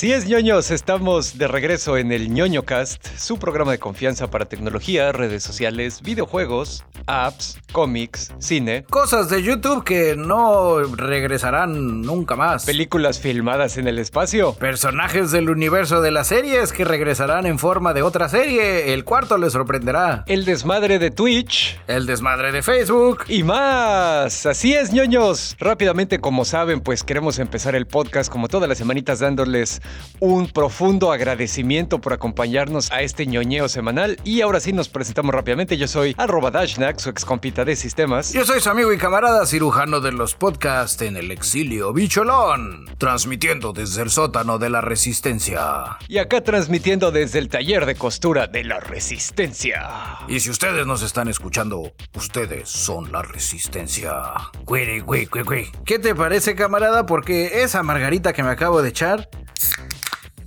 Así es, ñoños, estamos de regreso en el ñoño cast, su programa de confianza para tecnología, redes sociales, videojuegos, apps, cómics, cine, Cosas de YouTube que no regresarán nunca más. películas filmadas en el espacio. Personajes del universo de las series que regresarán en forma de otra serie. El cuarto les sorprenderá. El desmadre de Twitch El desmadre de Facebook. y más. Así es, ñoños. Rápidamente, como saben, pues queremos empezar el podcast como todas las semanitas dándoles un profundo agradecimiento por acompañarnos a este ñoñeo semanal. Y ahora sí nos presentamos rápidamente. Yo soy arroba Dashnak, su ex de sistemas. Yo soy su amigo y camarada cirujano de los podcasts en el exilio Bicholón, transmitiendo desde el sótano de la resistencia. Y acá transmitiendo desde el taller de costura de la resistencia. Y si ustedes nos están escuchando, ustedes son la resistencia. Güey, güey, güey, güey. ¿Qué te parece, camarada? Porque esa margarita que me acabo de echar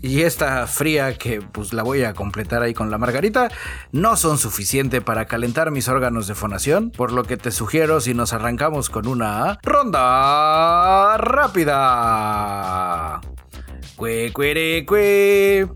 y esta fría que pues la voy a completar ahí con la margarita no son suficiente para calentar mis órganos de fonación, por lo que te sugiero si nos arrancamos con una ronda rápida. Cue, cuere, cue.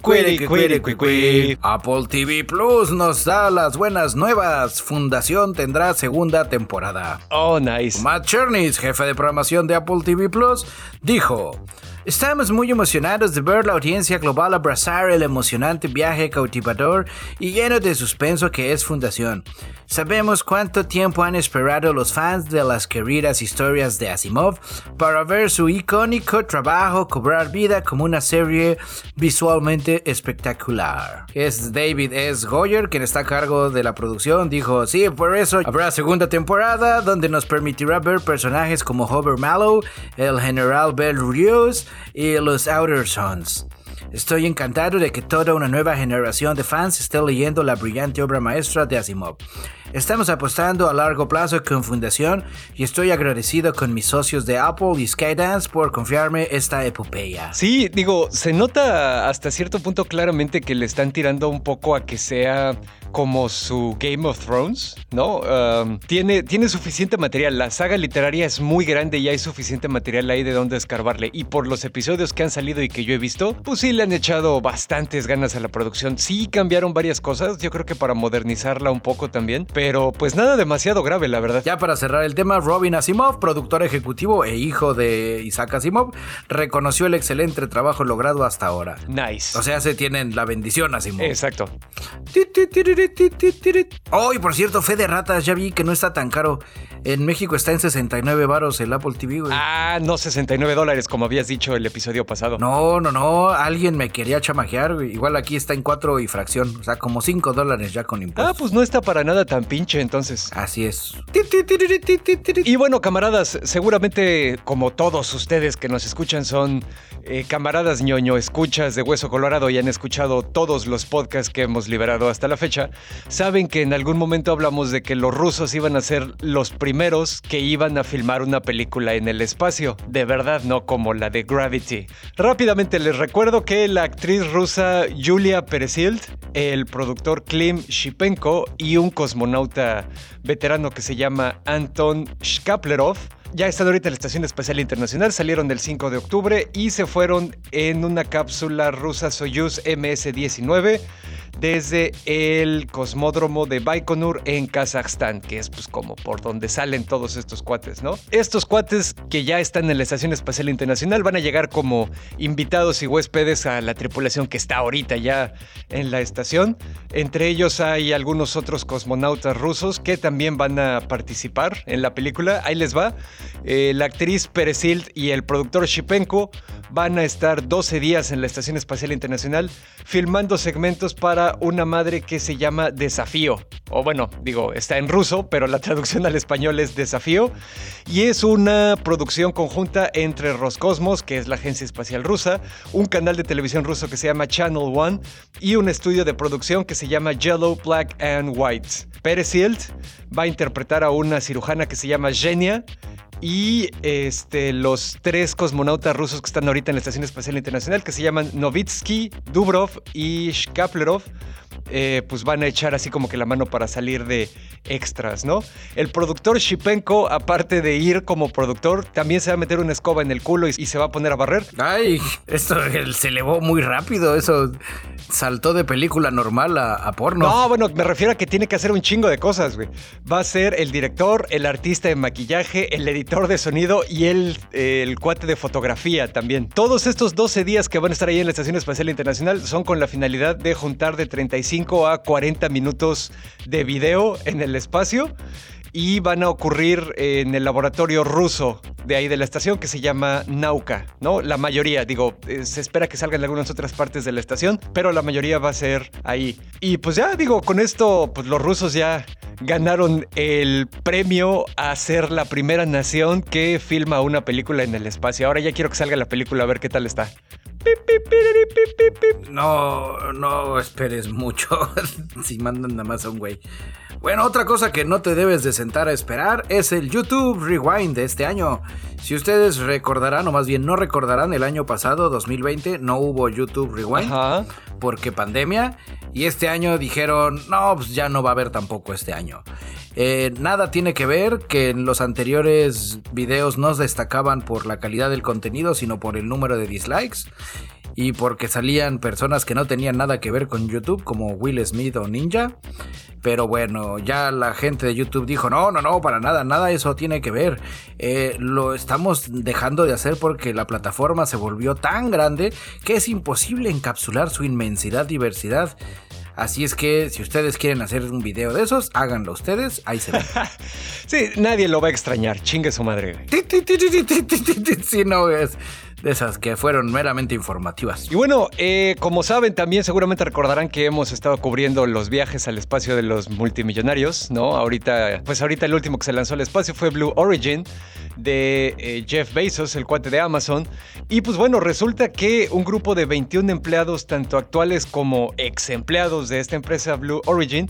Cuere, cuere, cue, cue. Apple TV Plus nos da las buenas nuevas. Fundación tendrá segunda temporada. Oh, nice. Matt Chernis, jefe de programación de Apple TV Plus, dijo: Estamos muy emocionados de ver la audiencia global abrazar el emocionante viaje cautivador y lleno de suspenso que es Fundación. Sabemos cuánto tiempo han esperado los fans de las queridas historias de Asimov para ver su icónico trabajo cobrar vida como una serie visualmente espectacular. Es David S. Goyer quien está a cargo de la producción. Dijo, sí, por eso habrá segunda temporada donde nos permitirá ver personajes como Hover Mallow, el General Bell Rios y los Outer Sons. Estoy encantado de que toda una nueva generación de fans esté leyendo la brillante obra maestra de Asimov. Estamos apostando a largo plazo con Fundación y estoy agradecido con mis socios de Apple y Skydance por confiarme esta epopeya. Sí, digo, se nota hasta cierto punto claramente que le están tirando un poco a que sea como su Game of Thrones, ¿no? Um, tiene, tiene suficiente material. La saga literaria es muy grande y hay suficiente material ahí de donde escarbarle. Y por los episodios que han salido y que yo he visto, pues sí le han echado bastantes ganas a la producción. Sí cambiaron varias cosas, yo creo que para modernizarla un poco también. Pero pues nada demasiado grave, la verdad. Ya para cerrar el tema, Robin Asimov, productor ejecutivo e hijo de Isaac Asimov, reconoció el excelente trabajo logrado hasta ahora. Nice. O sea, se tienen la bendición Asimov. Exacto. Oh, y por cierto, fe de ratas, ya vi que no está tan caro. En México está en 69 varos el Apple TV, güey. Ah, no 69 dólares, como habías dicho el episodio pasado. No, no, no, alguien me quería chamajear, güey. Igual aquí está en 4 y fracción, o sea, como 5 dólares ya con Ah, impuestos. pues no está para nada tan pinche entonces. Así es. Y bueno, camaradas, seguramente como todos ustedes que nos escuchan son eh, camaradas ñoño, escuchas de Hueso Colorado y han escuchado todos los podcasts que hemos liberado hasta la fecha, saben que en algún momento hablamos de que los rusos iban a ser los primeros que iban a filmar una película en el espacio. De verdad, no como la de Gravity. Rápidamente les recuerdo que la actriz rusa Yulia Peresild, el productor Klim Shipenko y un cosmonauta veterano que se llama Anton Shkaplerov ya están ahorita en la Estación Espacial Internacional, salieron el 5 de octubre y se fueron en una cápsula rusa Soyuz MS-19 desde el cosmódromo de Baikonur en Kazajstán, que es pues como por donde salen todos estos cuates, ¿no? Estos cuates que ya están en la Estación Espacial Internacional van a llegar como invitados y huéspedes a la tripulación que está ahorita ya en la estación. Entre ellos hay algunos otros cosmonautas rusos que también van a participar en la película. Ahí les va. Eh, la actriz Peresild y el productor Shipenko van a estar 12 días en la Estación Espacial Internacional filmando segmentos para una madre que se llama Desafío. O bueno, digo, está en ruso, pero la traducción al español es Desafío. Y es una producción conjunta entre Roscosmos, que es la agencia espacial rusa, un canal de televisión ruso que se llama Channel One y un estudio de producción que se llama Yellow, Black and White. Peresild va a interpretar a una cirujana que se llama Genia y este, los tres cosmonautas rusos que están ahorita en la Estación Espacial Internacional, que se llaman Novitsky, Dubrov y Shkaplerov, eh, pues van a echar así como que la mano para salir de extras, ¿no? El productor Shipenko, aparte de ir como productor, también se va a meter una escoba en el culo y, se va a poner a barrer. Ay, esto se elevó muy rápido, eso saltó de película normal a, porno. No, bueno, me refiero a que tiene que hacer un chingo de cosas, güey. Va a ser el director, el artista de maquillaje, el editor de sonido y el, el cuate de fotografía también. Todos estos 12 días que van a estar ahí en la Estación Espacial Internacional son con la finalidad de juntar de 35 a 40 minutos de video en el espacio y van a ocurrir en el laboratorio ruso de ahí de la estación que se llama Nauka, ¿no? La mayoría, digo, eh, se espera que salgan en algunas otras partes de la estación, pero la mayoría va a ser ahí. Y pues ya, digo, con esto, pues los rusos ya ganaron el premio a ser la primera nación que filma una película en el espacio. Ahora ya quiero que salga la película a ver qué tal está. No, no esperes mucho si mandan nada más a un güey. Bueno, otra cosa que no te debes de sentar a esperar es el YouTube Rewind de este año. Si ustedes recordarán, o más bien no recordarán, el año pasado, 2020, no hubo YouTube Rewind porque pandemia. Y este año dijeron, no, pues ya no va a haber tampoco este año. Eh, nada tiene que ver que en los anteriores videos no destacaban por la calidad del contenido, sino por el número de dislikes y porque salían personas que no tenían nada que ver con YouTube, como Will Smith o Ninja. Pero bueno, ya la gente de YouTube dijo, no, no, no, para nada, nada eso tiene que ver. Eh, lo estamos dejando de hacer porque la plataforma se volvió tan grande que es imposible encapsular su inmensidad, diversidad. Así es que si ustedes quieren hacer un video de esos, háganlo ustedes, ahí se ve. sí, nadie lo va a extrañar, chingue su madre. Sí, no, es esas que fueron meramente informativas. Y bueno, eh, como saben, también seguramente recordarán que hemos estado cubriendo los viajes al espacio de los multimillonarios, ¿no? Ahorita, pues ahorita el último que se lanzó al espacio fue Blue Origin de eh, Jeff Bezos, el cuate de Amazon. Y pues bueno, resulta que un grupo de 21 empleados, tanto actuales como ex empleados de esta empresa Blue Origin,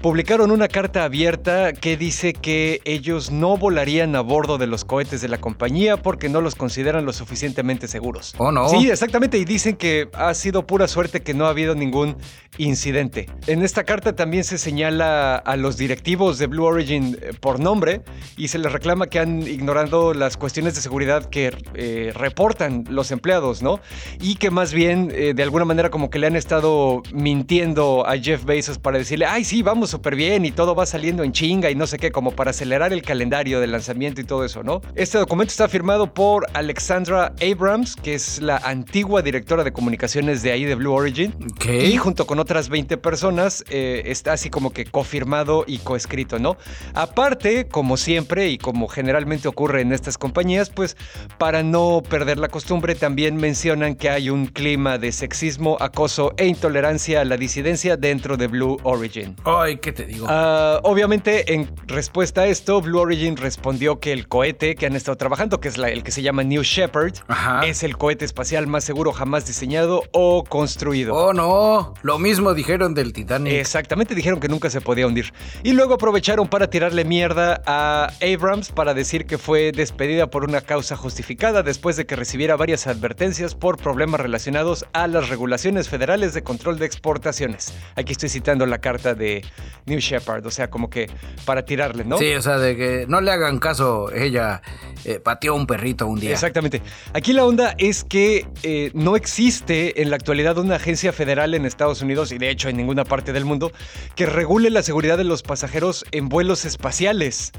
publicaron una carta abierta que dice que ellos no volarían a bordo de los cohetes de la compañía porque no los consideran lo suficientemente seguros. Oh, no. Sí, exactamente. Y dicen que ha sido pura suerte que no ha habido ningún incidente. En esta carta también se señala a los directivos de Blue Origin eh, por nombre y se les reclama que han ignorado las cuestiones de seguridad que eh, reportan los empleados, ¿no? Y que más bien, eh, de alguna manera, como que le han estado mintiendo a Jeff Bezos para decirle, ay, sí, vamos súper bien y todo va saliendo en chinga y no sé qué, como para acelerar el calendario de lanzamiento y todo eso, ¿no? Este documento está firmado por Alexandra Abrams, que es la antigua directora de comunicaciones de ahí de Blue Origin. Y junto con otras 20 personas eh, está así como que cofirmado y coescrito, ¿no? Aparte, como siempre y como generalmente ocurre en estas compañías, pues para no perder la costumbre, también mencionan que hay un clima de sexismo, acoso e intolerancia a la disidencia dentro de Blue Origin. Ay, ¿qué te digo? Ah, obviamente, en respuesta a esto, Blue Origin respondió que el cohete que han estado trabajando, que es el que se llama New Shepard, es el cohete espacial más seguro jamás diseñado o construido. Oh, no. Lo mismo dijeron del Titanic. Exactamente, dijeron que nunca se podía hundir. Y luego aprovecharon para tirarle mierda a Abrams para decir que fue despedida por una causa justificada después de que recibiera varias advertencias por problemas relacionados a las regulaciones federales de control de exportaciones. Aquí estoy citando la carta de New Shepard, o sea, como que para tirarle, ¿no? Sí, o sea, de que no le hagan caso, ella eh, pateó un perrito un día. Exactamente. Aquí la onda es que eh, no existe en la actualidad una agencia federal en Estados Unidos, y de hecho en ninguna parte del mundo, que regule la seguridad de los pasajeros en vuelos espaciales.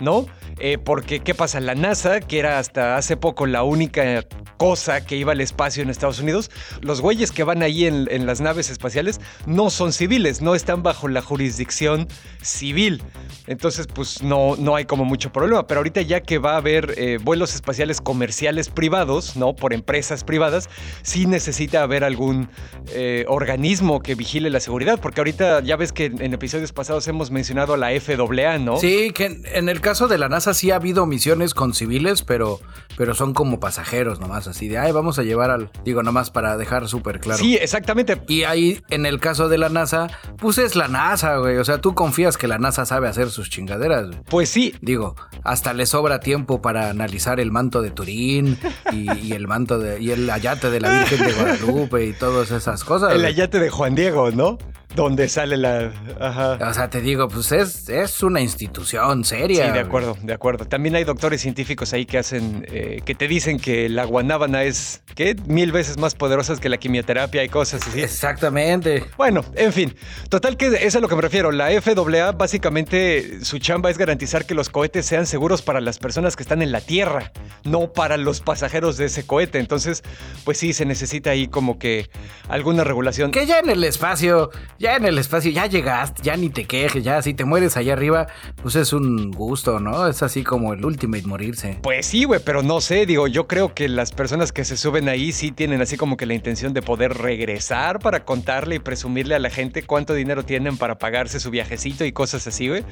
¿No? Eh, porque, ¿qué pasa? La NASA, que era hasta hace poco la única cosa que iba al espacio en Estados Unidos, los güeyes que van ahí en, las naves espaciales no son civiles, no están bajo la jurisdicción civil. Entonces, pues no, no hay como mucho problema. Pero ahorita ya que va a haber eh, vuelos espaciales comerciales privados, ¿no? Por empresas privadas, sí necesita haber algún eh, organismo que vigile la seguridad. Porque ahorita ya ves que en, episodios pasados hemos mencionado a la FAA, ¿no? Sí, que en el caso de la NASA sí ha habido misiones con civiles, pero, pero son como pasajeros nomás, así de, ay, vamos a llevar al, digo, nomás para dejar súper claro. Sí, exactamente. Y ahí, en el caso de la NASA, pues es la NASA, güey. O sea, tú confías que la NASA sabe hacer sus chingaderas. Güey. Pues sí. Digo, hasta le sobra tiempo para analizar el manto de Turín y, el manto de, y el ayate de la Virgen de Guadalupe y todas esas cosas. El ayate de Juan Diego, ¿no? Donde sale la. Ajá. O sea, te digo, pues es, es una institución seria. Sí, de acuerdo, de acuerdo. También hay doctores científicos ahí que hacen, eh, que te dicen que la guanábana es, ¿qué? Mil veces más poderosa que la quimioterapia y cosas así. Exactamente. Bueno, en fin. Total que es a lo que me refiero. La FAA básicamente su chamba es garantizar que los cohetes sean seguros para las personas que están en la Tierra, no para los pasajeros de ese cohete. Entonces, pues sí, se necesita ahí como que alguna regulación. Que ya en el espacio ya en el espacio, ya llegaste, ya ni te quejes, ya si te mueres allá arriba, pues es un gusto, ¿no? Es así como el ultimate morirse. Pues sí, güey, pero no sé, digo, yo creo que las personas que se suben ahí sí tienen así como que la intención de poder regresar para contarle y presumirle a la gente cuánto dinero tienen para pagarse su viajecito y cosas así, güey.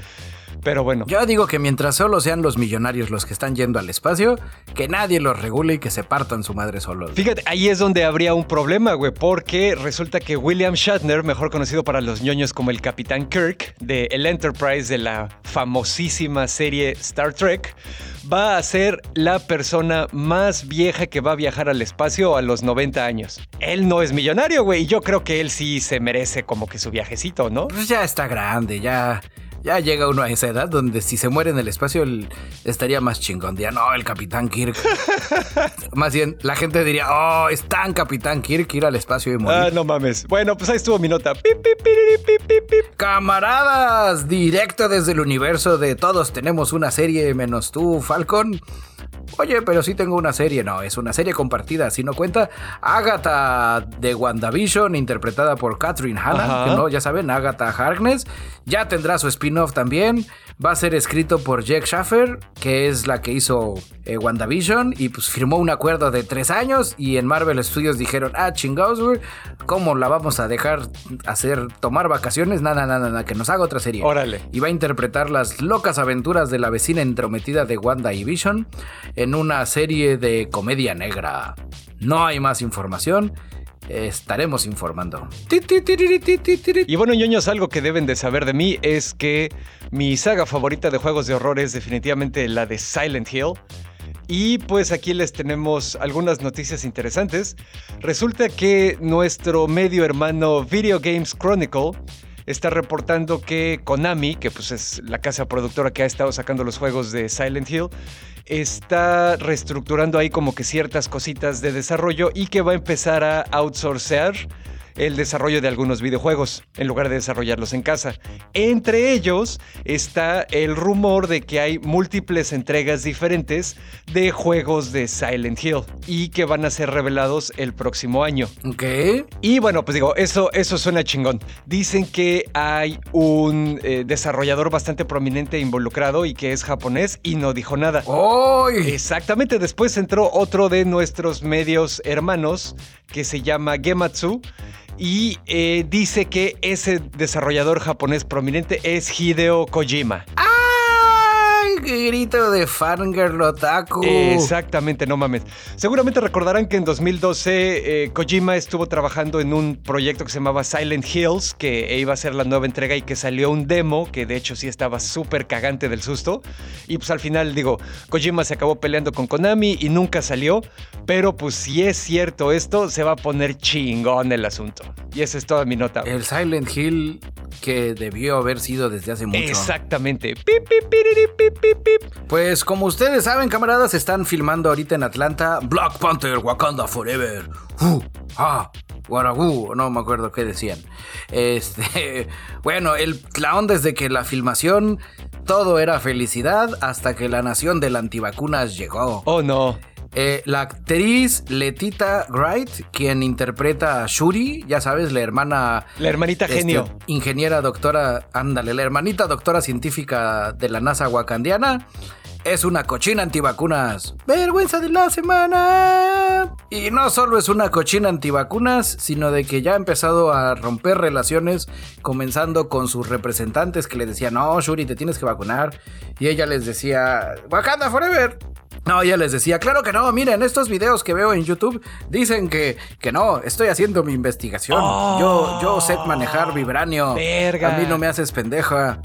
Pero bueno. Yo digo que mientras solo sean los millonarios los que están yendo al espacio, que nadie los regule y que se partan su madre solos. Fíjate, ahí es donde habría un problema, güey, porque resulta que William Shatner, mejor conocido para los ñoños como el Capitán Kirk de el Enterprise de la famosísima serie Star Trek, va a ser la persona más vieja que va a viajar al espacio a los 90 años. Él no es millonario, güey, y yo creo que él sí se merece como que su viajecito, ¿no? Pues ya está grande, ya ya llega uno a esa edad donde si se muere en el espacio estaría más chingón. Diría, no, el Capitán Kirk. más bien, la gente diría, oh, es tan Capitán Kirk ir al espacio y morir. Ah, no mames. Bueno, pues ahí estuvo mi nota. Camaradas, directo desde el universo de todos tenemos una serie menos tú, Falcon. Oye, pero sí tengo una serie. No, es una serie compartida. Si no cuenta, Agatha de WandaVision, interpretada por Catherine Hanna, que no, ya saben, Agatha Harkness. Ya tendrá su spin-off también. Va a ser escrito por Jack Schaffer, que es la que hizo eh, WandaVision, y pues firmó un acuerdo de tres años. Y en Marvel Studios dijeron: Ah, chingados, ¿cómo la vamos a dejar hacer tomar vacaciones? Nada, nada, nada, que nos haga otra serie. Órale. Y va a interpretar las locas aventuras de la vecina entrometida de Wanda y Vision en una serie de comedia negra. No hay más información. Estaremos informando. Y bueno, ñoños, algo que deben de saber de mí es que mi saga favorita de juegos de horror es definitivamente la de Silent Hill. Y pues aquí les tenemos algunas noticias interesantes. Resulta que nuestro medio hermano Video Games Chronicle está reportando que Konami, que pues es la casa productora que ha estado sacando los juegos de Silent Hill, está reestructurando ahí como que ciertas cositas de desarrollo y que va a empezar a outsourcear el desarrollo de algunos videojuegos en lugar de desarrollarlos en casa. Entre ellos está el rumor de que hay múltiples entregas diferentes de juegos de Silent Hill y que van a ser revelados el próximo año. Ok. Y bueno, pues digo, eso, eso suena chingón. Dicen que hay un eh, desarrollador bastante prominente involucrado y que es japonés y no dijo nada. ¡Ay! Exactamente, después entró otro de nuestros medios hermanos que se llama Gematsu y eh, dice que ese desarrollador japonés prominente es Hideo Kojima. ¡Ah! Grito de fangirl otaku. Exactamente, no mames. Seguramente recordarán que en 2012 eh, Kojima estuvo trabajando en un proyecto que se llamaba Silent Hills, que iba a ser la nueva entrega y que salió un demo, que de hecho sí estaba súper cagante del susto. Y pues al final, digo, Kojima se acabó peleando con Konami y nunca salió. Pero pues si es cierto esto, se va a poner chingón el asunto. Y esa es toda mi nota. El Silent Hill que debió haber sido desde hace mucho. Exactamente. Pues como ustedes saben, camaradas, están filmando ahorita en Atlanta Black Panther Wakanda Forever. Uh, ah, Guaragú, no me acuerdo qué decían. Este, bueno, el, la onda es de que la filmación todo era felicidad hasta que la nación de las antivacunas llegó. Oh no. Eh, la actriz Letita Wright, quien interpreta a Shuri, ya sabes, la hermana. La hermanita este, genio. Ingeniera doctora, ándale, la hermanita doctora científica de la NASA wakandiana. es una cochina antivacunas. Vergüenza de la semana. Y no solo es una cochina antivacunas, sino de que ya ha empezado a romper relaciones, comenzando con sus representantes que le decían, no, Shuri, te tienes que vacunar. Y ella les decía, Wakanda Forever. No, ella les decía, claro que no, miren, estos videos que veo en YouTube dicen que, que no, estoy haciendo mi investigación. yo, yo sé manejar vibranio. Verga. A mí no me haces pendeja.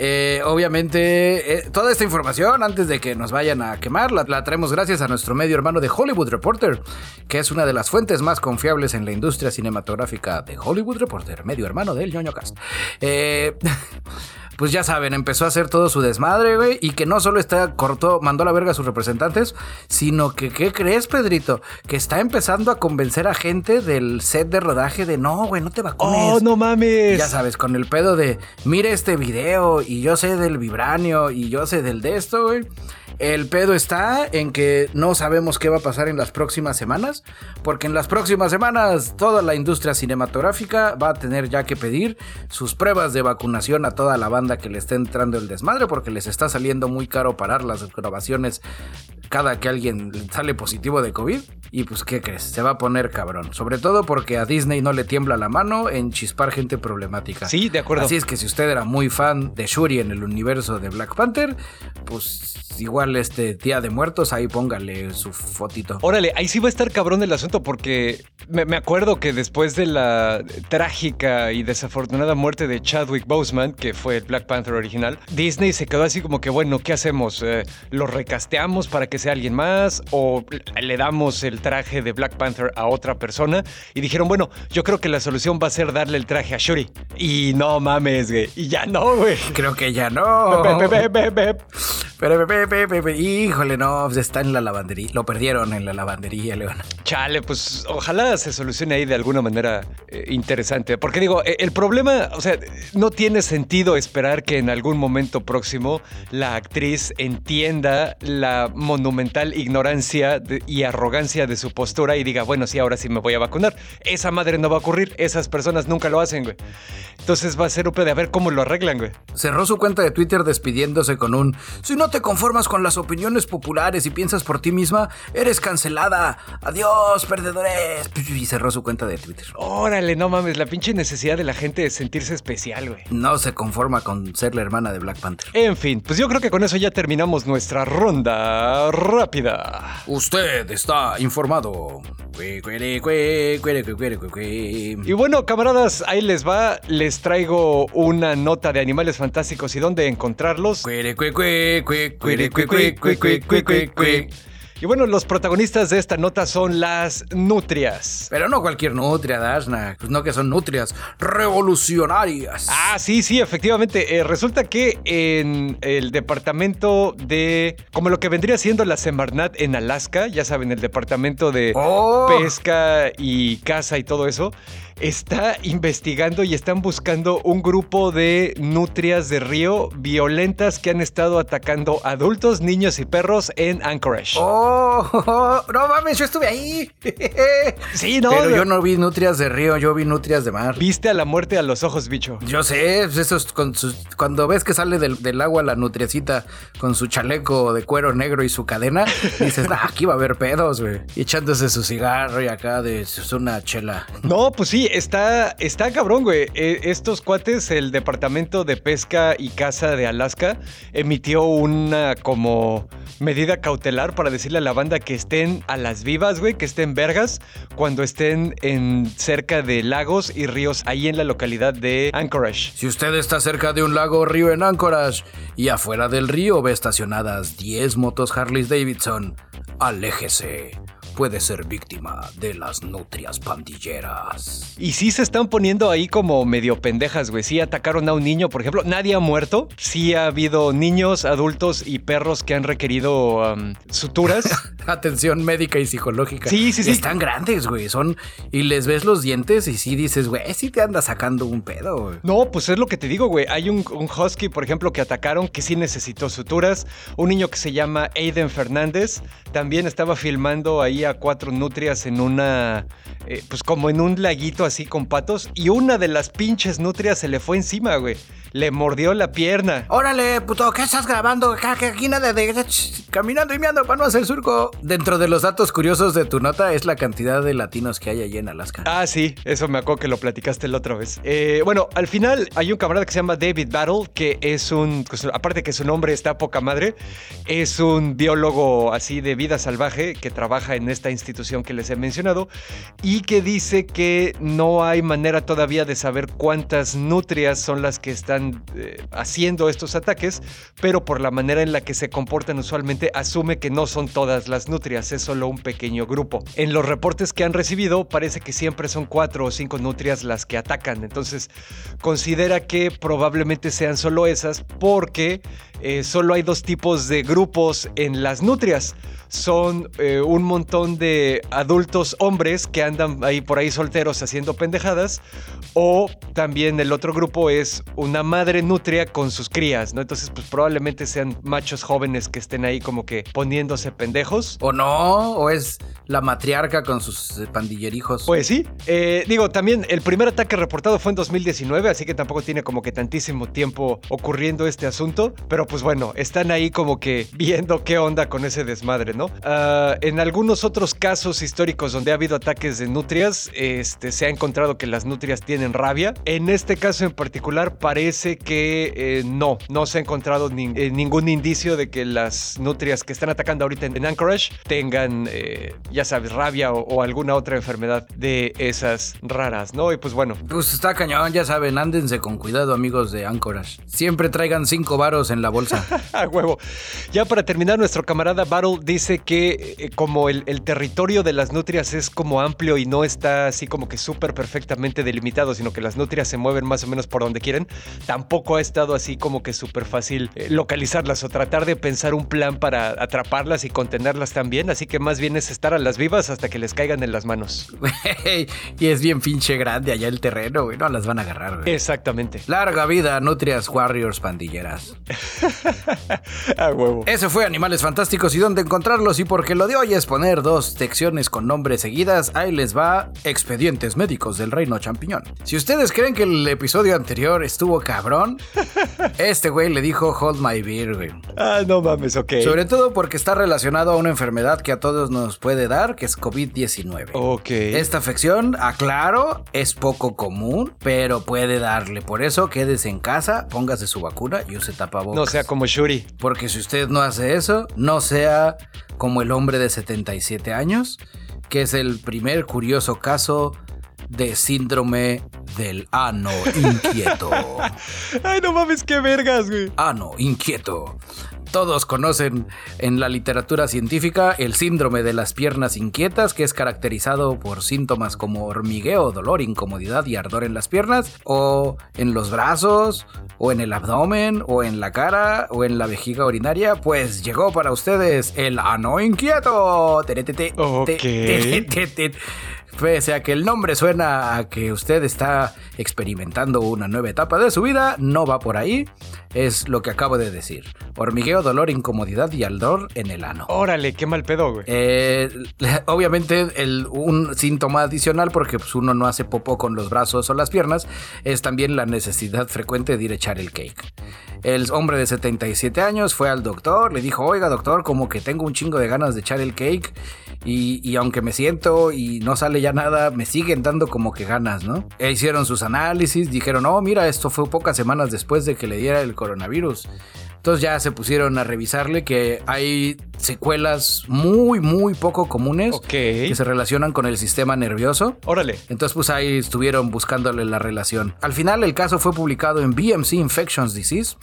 Eh, obviamente, eh, toda esta información, antes de que nos vayan a quemar, la, la, traemos gracias a nuestro medio hermano de Hollywood Reporter, que es una de las fuentes más confiables en la industria cinematográfica de Hollywood Reporter, medio hermano del ñoño cast. Eh, pues ya saben, empezó a hacer todo su desmadre, güey, y que no solo está cortó, mandó a la verga a sus representantes, sino que, ¿qué crees, Pedrito? Que está empezando a convencer a gente del set de rodaje de, no, güey, no te vacunes. Oh, no mames. Ya sabes, con el pedo de, mire este video, y yo sé del vibranio, y yo sé del de esto, güey. El pedo está en que no sabemos qué va a pasar en las próximas semanas, porque en las próximas semanas toda la industria cinematográfica va a tener ya que pedir sus pruebas de vacunación a toda la banda que le esté entrando el desmadre, porque les está saliendo muy caro parar las grabaciones cada que alguien sale positivo de COVID. Y pues, ¿qué crees? Se va a poner cabrón. Sobre todo porque a Disney no le tiembla la mano en chispar gente problemática. Sí, de acuerdo. Así es que si usted era muy fan de Shuri en el universo de Black Panther, pues igual este Día de Muertos, ahí póngale su fotito. Órale, ahí sí va a estar cabrón el asunto porque me, me acuerdo que después de la trágica y desafortunada muerte de Chadwick Boseman, que fue el Black Panther original, Disney se quedó así como que, bueno, ¿qué hacemos? Eh, ¿Lo recasteamos para que sea alguien más? ¿O le damos el traje de Black Panther a otra persona? Y dijeron, bueno, yo creo que la solución va a ser darle el traje a Shuri. Y no mames, güey. Y ya no, güey. Creo que ya no. Pero, híjole, no, pues está en la lavandería. Lo perdieron en la lavandería, León. Chale, pues ojalá se solucione ahí de alguna manera eh, interesante. Porque digo, eh, el problema, o sea, no tiene sentido esperar que en algún momento próximo la actriz entienda la monumental ignorancia de, y arrogancia de su postura y diga, bueno, sí, ahora sí me voy a vacunar. Esa madre no va a ocurrir, esas personas nunca lo hacen, güey. Entonces va a ser un de a ver cómo lo arreglan, güey. Cerró su cuenta de Twitter despidiéndose con un, si no te conformas con las opiniones populares y piensas por ti misma, eres cancelada. Adiós, perdedores. Y cerró su cuenta de Twitter. Órale, no mames, la pinche necesidad de la gente de sentirse especial, güey. No se conforma con ser la hermana de Black Panther. En fin, pues yo creo que con eso ya terminamos nuestra ronda rápida. Usted está informado. Y bueno, camaradas, ahí les va. Les traigo una nota de animales fantásticos y dónde encontrarlos. quick, quick, quick, quick, quick, quick. Y bueno, los protagonistas de esta nota son las nutrias. Pero no cualquier nutria, Dashna, pues no que son nutrias revolucionarias. Ah, sí, sí, efectivamente. Eh, resulta que en el departamento de, como lo que vendría siendo la Semarnat en Alaska, ya saben, el departamento de oh. pesca y caza y todo eso, está investigando y están buscando un grupo de nutrias de río violentas que han estado atacando adultos, niños y perros en Anchorage. Oh, no mames, yo estuve ahí. sí, no. Pero yo no vi nutrias de río, yo vi nutrias de mar. Viste a la muerte a los ojos, bicho. Yo sé, pues eso es con sus, cuando ves que sale del, del, agua la nutriecita con su chaleco de cuero negro y su cadena, dices, aquí va a haber pedos, güey. Y echándose su cigarro y acá de es una chela. No, pues sí, está, está cabrón, güey. E, estos cuates, el Departamento de Pesca y Caza de Alaska, emitió una como medida cautelar para decirle la banda que estén a las vivas, güey, que estén vergas cuando estén en cerca de lagos y ríos ahí en la localidad de Anchorage. Si usted está cerca de un lago o río en Anchorage y afuera del río ve estacionadas 10 motos Harley Davidson, aléjese puede ser víctima de las nutrias pandilleras. Y sí se están poniendo ahí como medio pendejas, güey. Sí atacaron a un niño, por ejemplo. Nadie ha muerto. Sí ha habido niños, adultos y perros que han requerido um, suturas. Atención médica y psicológica. Sí, sí, sí. Están grandes, güey. Son. Y les ves los dientes y sí dices, güey, sí te anda sacando un pedo, güey. No, pues es lo que te digo, güey. Hay un, un husky, por ejemplo, que atacaron que sí necesitó suturas. Un niño que se llama Aiden Fernández también estaba filmando ahí cuatro nutrias en una, eh, pues como en un laguito así con patos y una de las pinches nutrias se le fue encima, güey. Le mordió la pierna. Órale, puto, ¿qué estás grabando? Aquí nada de caminando y meando para no hacer surco. Dentro de los datos curiosos de tu nota es la cantidad de latinos que hay allí en Alaska. Ah, sí, eso me acuerdo que lo platicaste la otra vez. Eh, bueno, al final hay un camarada que se llama David Battle, que es un, pues, aparte que su nombre está poca madre, es un biólogo así de vida salvaje que trabaja en esta institución que les he mencionado y que dice que no hay manera todavía de saber cuántas nutrias son las que están eh, haciendo estos ataques, pero por la manera en la que se comportan usualmente asume que no son todas las nutrias, es solo un pequeño grupo. En los reportes que han recibido parece que siempre son cuatro o cinco nutrias las que atacan, entonces considera que probablemente sean solo esas porque eh, solo hay dos tipos de grupos en las nutrias son eh, un montón de adultos hombres que andan ahí por ahí solteros haciendo pendejadas. O también el otro grupo es una madre nutria con sus crías, ¿no? Entonces, pues probablemente sean machos jóvenes que estén ahí como que poniéndose pendejos. O no, o es la matriarca con sus eh, pandillerijos. Pues sí. Eh, digo, también el primer ataque reportado fue en 2019, así que tampoco tiene como que tantísimo tiempo ocurriendo este asunto. Pero pues bueno, están ahí como que viendo qué onda con ese desmadre, ¿no? Ah, en algunos otros casos históricos donde ha habido ataques de nutrias, este, se ha encontrado que las nutrias tienen rabia. En este caso en particular parece que eh, no, no se ha encontrado eh, ningún indicio de que las nutrias que están atacando ahorita en, Anchorage tengan, eh, ya sabes, rabia o, alguna otra enfermedad de esas raras, ¿no? Y pues bueno. Pues está cañón, ya saben, ándense con cuidado amigos de Anchorage. Siempre traigan cinco varos en la bolsa. A huevo. Ya para terminar, nuestro camarada Battle dice que eh, como el, territorio de las nutrias es como amplio y no está así como que súper perfectamente delimitado, sino que las nutrias se mueven más o menos por donde quieren, tampoco ha estado así como que súper fácil eh, localizarlas o tratar de pensar un plan para atraparlas y contenerlas también. Así que más bien es estar a las vivas hasta que les caigan en las manos. y es bien pinche grande allá el terreno, güey. No las van a agarrar, güey. Exactamente. Larga vida, nutrias, warriors, pandilleras. a huevo. Ese fue Animales Fantásticos y dónde encontrar y porque lo de hoy es poner dos secciones con nombres seguidas, ahí les va Expedientes Médicos del Reino Champiñón. Si ustedes creen que el episodio anterior estuvo cabrón, este güey le dijo Hold My Beer, güey. Ah, no mames, ok. Sobre todo porque está relacionado a una enfermedad que a todos nos puede dar, que es COVID-19. Ok. Esta afección, aclaro, es poco común, pero puede darle. Por eso quédese en casa, póngase su vacuna y use tapabocas. No sea como Shuri. Porque si usted no hace eso, no sea como el hombre de 77 años, que es el primer curioso caso de síndrome del ano inquieto. Ay, no mames, qué vergas, güey. Ano inquieto. Todos conocen en la literatura científica el síndrome de las piernas inquietas, que es caracterizado por síntomas como hormigueo, dolor, incomodidad y ardor en las piernas, o en los brazos, o en el abdomen, o en la cara, o en la vejiga urinaria. Pues llegó para ustedes el ano inquieto. Pese a que el nombre suena a que usted está experimentando una nueva etapa de su vida, no va por ahí. Es lo que acabo de decir. Hormigueo, dolor, incomodidad y ardor en el ano. Órale, qué mal pedo, güey. Eh, obviamente, un síntoma adicional, porque pues, uno no hace popó con los brazos o las piernas, es también la necesidad frecuente de ir a echar el cake. El hombre de 77 años fue al doctor, le dijo, oiga doctor, como que tengo un chingo de ganas de echar el cake y, aunque me siento y no sale ya nada, me siguen dando como que ganas, ¿no? E hicieron sus análisis, dijeron, oh, mira, esto fue pocas semanas después de que le diera el coronavirus. Entonces ya se pusieron a revisarle que hay secuelas muy, muy poco comunes que se relacionan con el sistema nervioso. Órale. Entonces pues ahí estuvieron buscándole la relación. Al final el caso fue publicado en BMC Infections Disease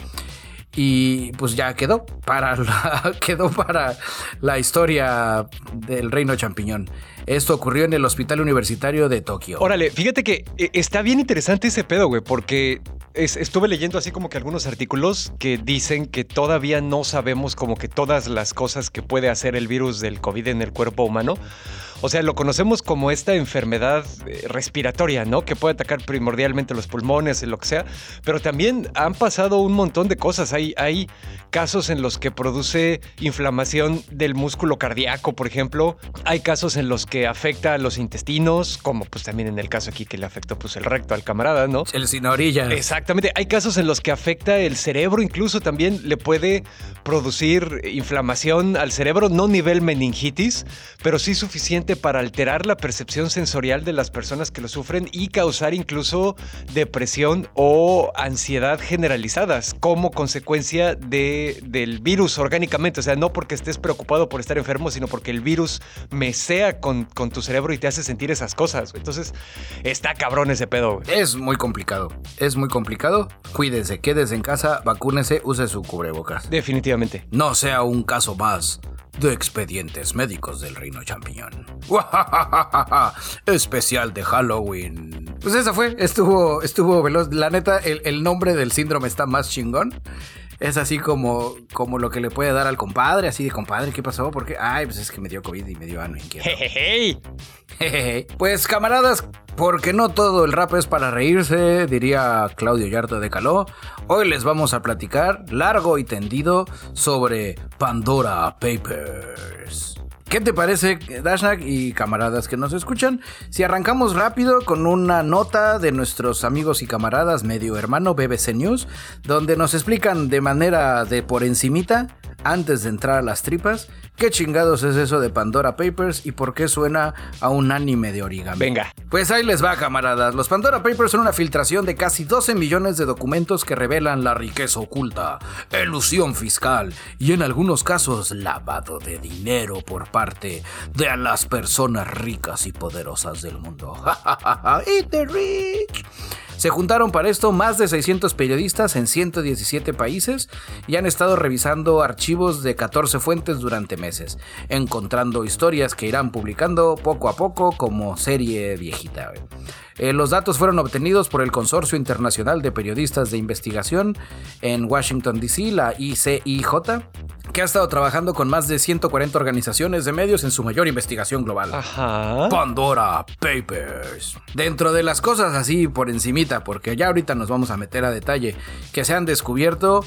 y pues ya quedó para la, quedó para la historia del reino champiñón. Esto ocurrió en el Hospital Universitario de Tokio. Órale, fíjate que eh, está bien interesante ese pedo, güey, porque estuve leyendo así como que algunos artículos que dicen que todavía no sabemos como que todas las cosas que puede hacer el virus del COVID en el cuerpo humano. O sea, lo conocemos como esta enfermedad eh, respiratoria, ¿no? Que puede atacar primordialmente los pulmones, lo que sea, pero también han pasado un montón de cosas. Hay, hay casos en los que produce inflamación del músculo cardíaco, por ejemplo. Hay casos en los que afecta a los intestinos, como pues también en el caso aquí que le afectó pues el recto al camarada, ¿no? El sin orilla. Exactamente. Hay casos en los que afecta el cerebro, incluso también le puede producir inflamación al cerebro, no nivel meningitis, pero sí suficiente para alterar la percepción sensorial de las personas que lo sufren y causar incluso depresión o ansiedad generalizadas como consecuencia de, del virus orgánicamente. O sea, no porque estés preocupado por estar enfermo, sino porque el virus mesea con, con tu cerebro y te hace sentir esas cosas. Entonces, está cabrón ese pedo. Es muy complicado. Es muy complicado. Cuídese, quédese en casa, vacúnese, use su cubrebocas. Definitivamente. No sea un caso más de expedientes médicos del reino champiñón. Especial de Halloween. Pues esa fue, estuvo, estuvo veloz. La neta, el, el nombre del síndrome está más chingón. Es así como, como lo que le puede dar al compadre, así de compadre, ¿qué pasó? Porque, ay, pues es que me dio COVID y me dio ano inquieto. Pues camaradas, porque no todo el rap es para reírse, diría Claudio Yarto de Caló. Hoy les vamos a platicar largo y tendido sobre Pandora Papers. ¿Qué te parece, Dashnak y camaradas que nos escuchan? Si arrancamos rápido con una nota de nuestros amigos y camaradas medio hermano BBC News, donde nos explican de manera de por encimita, antes de entrar a las tripas, qué chingados es eso de Pandora Papers y por qué suena a un anime de origami. Venga. Pues ahí les va, camaradas. Los Pandora Papers son una filtración de casi 12 millones de documentos que revelan la riqueza oculta, elusión fiscal y en algunos casos lavado de dinero por parte de las personas ricas y poderosas del mundo. Eat the rich. Se juntaron para esto más de 600 periodistas en 117 países y han estado revisando archivos de 14 fuentes durante meses, encontrando historias que irán publicando poco a poco como serie viejita. Eh, los datos fueron obtenidos por el Consorcio Internacional de Periodistas de Investigación en Washington, D.C., la ICIJ, que ha estado trabajando con más de 140 organizaciones de medios en su mayor investigación global. Ajá. Pandora Papers. Dentro de las cosas así por encimita, porque ya ahorita nos vamos a meter a detalle, que se han descubierto,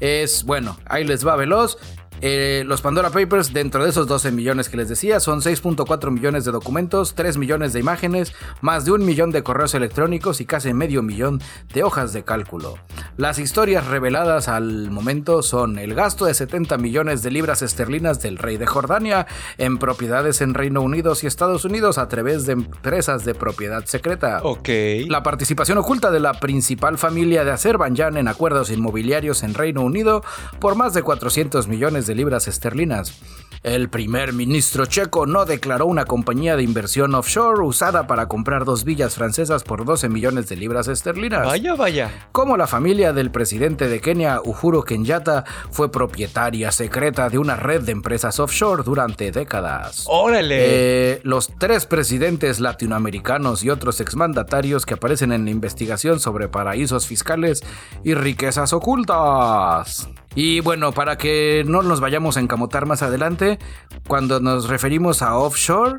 es, bueno, ahí les va veloz, eh, los Pandora Papers, dentro de esos 12 millones que les decía, son 6.4 millones de documentos, 3 millones de imágenes, más de un millón de correos electrónicos y casi medio millón de hojas de cálculo. Las historias reveladas al momento son el gasto de 70 millones de libras esterlinas del rey de Jordania en propiedades en Reino Unido y Estados Unidos a través de empresas de propiedad secreta. Ok. La participación oculta de la principal familia de Azerbaiyán en acuerdos inmobiliarios en Reino Unido por más de 400 millones de libras esterlinas. El primer ministro checo no declaró una compañía de inversión offshore usada para comprar dos villas francesas por 12 millones de libras esterlinas. Vaya, vaya. Como la familia del presidente de Kenia, Uhuru Kenyatta, fue propietaria secreta de una red de empresas offshore durante décadas. Órale. Eh, los tres presidentes latinoamericanos y otros exmandatarios que aparecen en la investigación sobre paraísos fiscales y riquezas ocultas. Y bueno, para que no nos vayamos a encamotar más adelante, cuando nos referimos a offshore,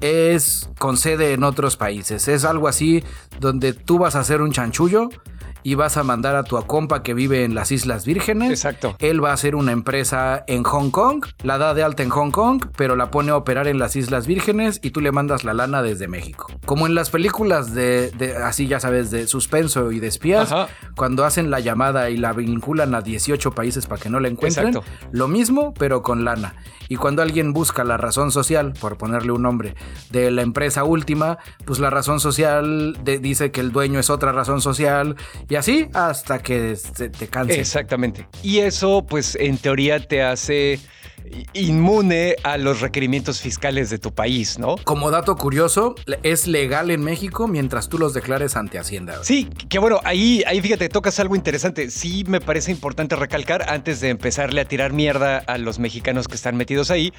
es con sede en otros países. Es algo así donde tú vas a hacer un chanchullo y vas a mandar a tu compa que vive en las Islas Vírgenes. Exacto. Él va a hacer una empresa en Hong Kong, la da de alta en Hong Kong, pero la pone a operar en las Islas Vírgenes y tú le mandas la lana desde México. Como en las películas de, de así ya sabes, de suspenso y de espías, Ajá. cuando hacen la llamada y la vinculan a 18 países para que no la encuentren. Exacto. Lo mismo, pero con lana. Y cuando alguien busca la razón social, por ponerle un nombre, de la empresa última, pues la razón social dice que el dueño es otra razón social y así hasta que se- te canses. Exactamente. Y eso, pues, en teoría te hace inmune a los requerimientos fiscales de tu país, ¿no? Como dato curioso, es legal en México mientras tú los declares ante Hacienda. Sí, que bueno, ahí, ahí fíjate, tocas algo interesante. Sí me parece importante recalcar antes de empezarle a tirar mierda a los mexicanos que están metidos ahí,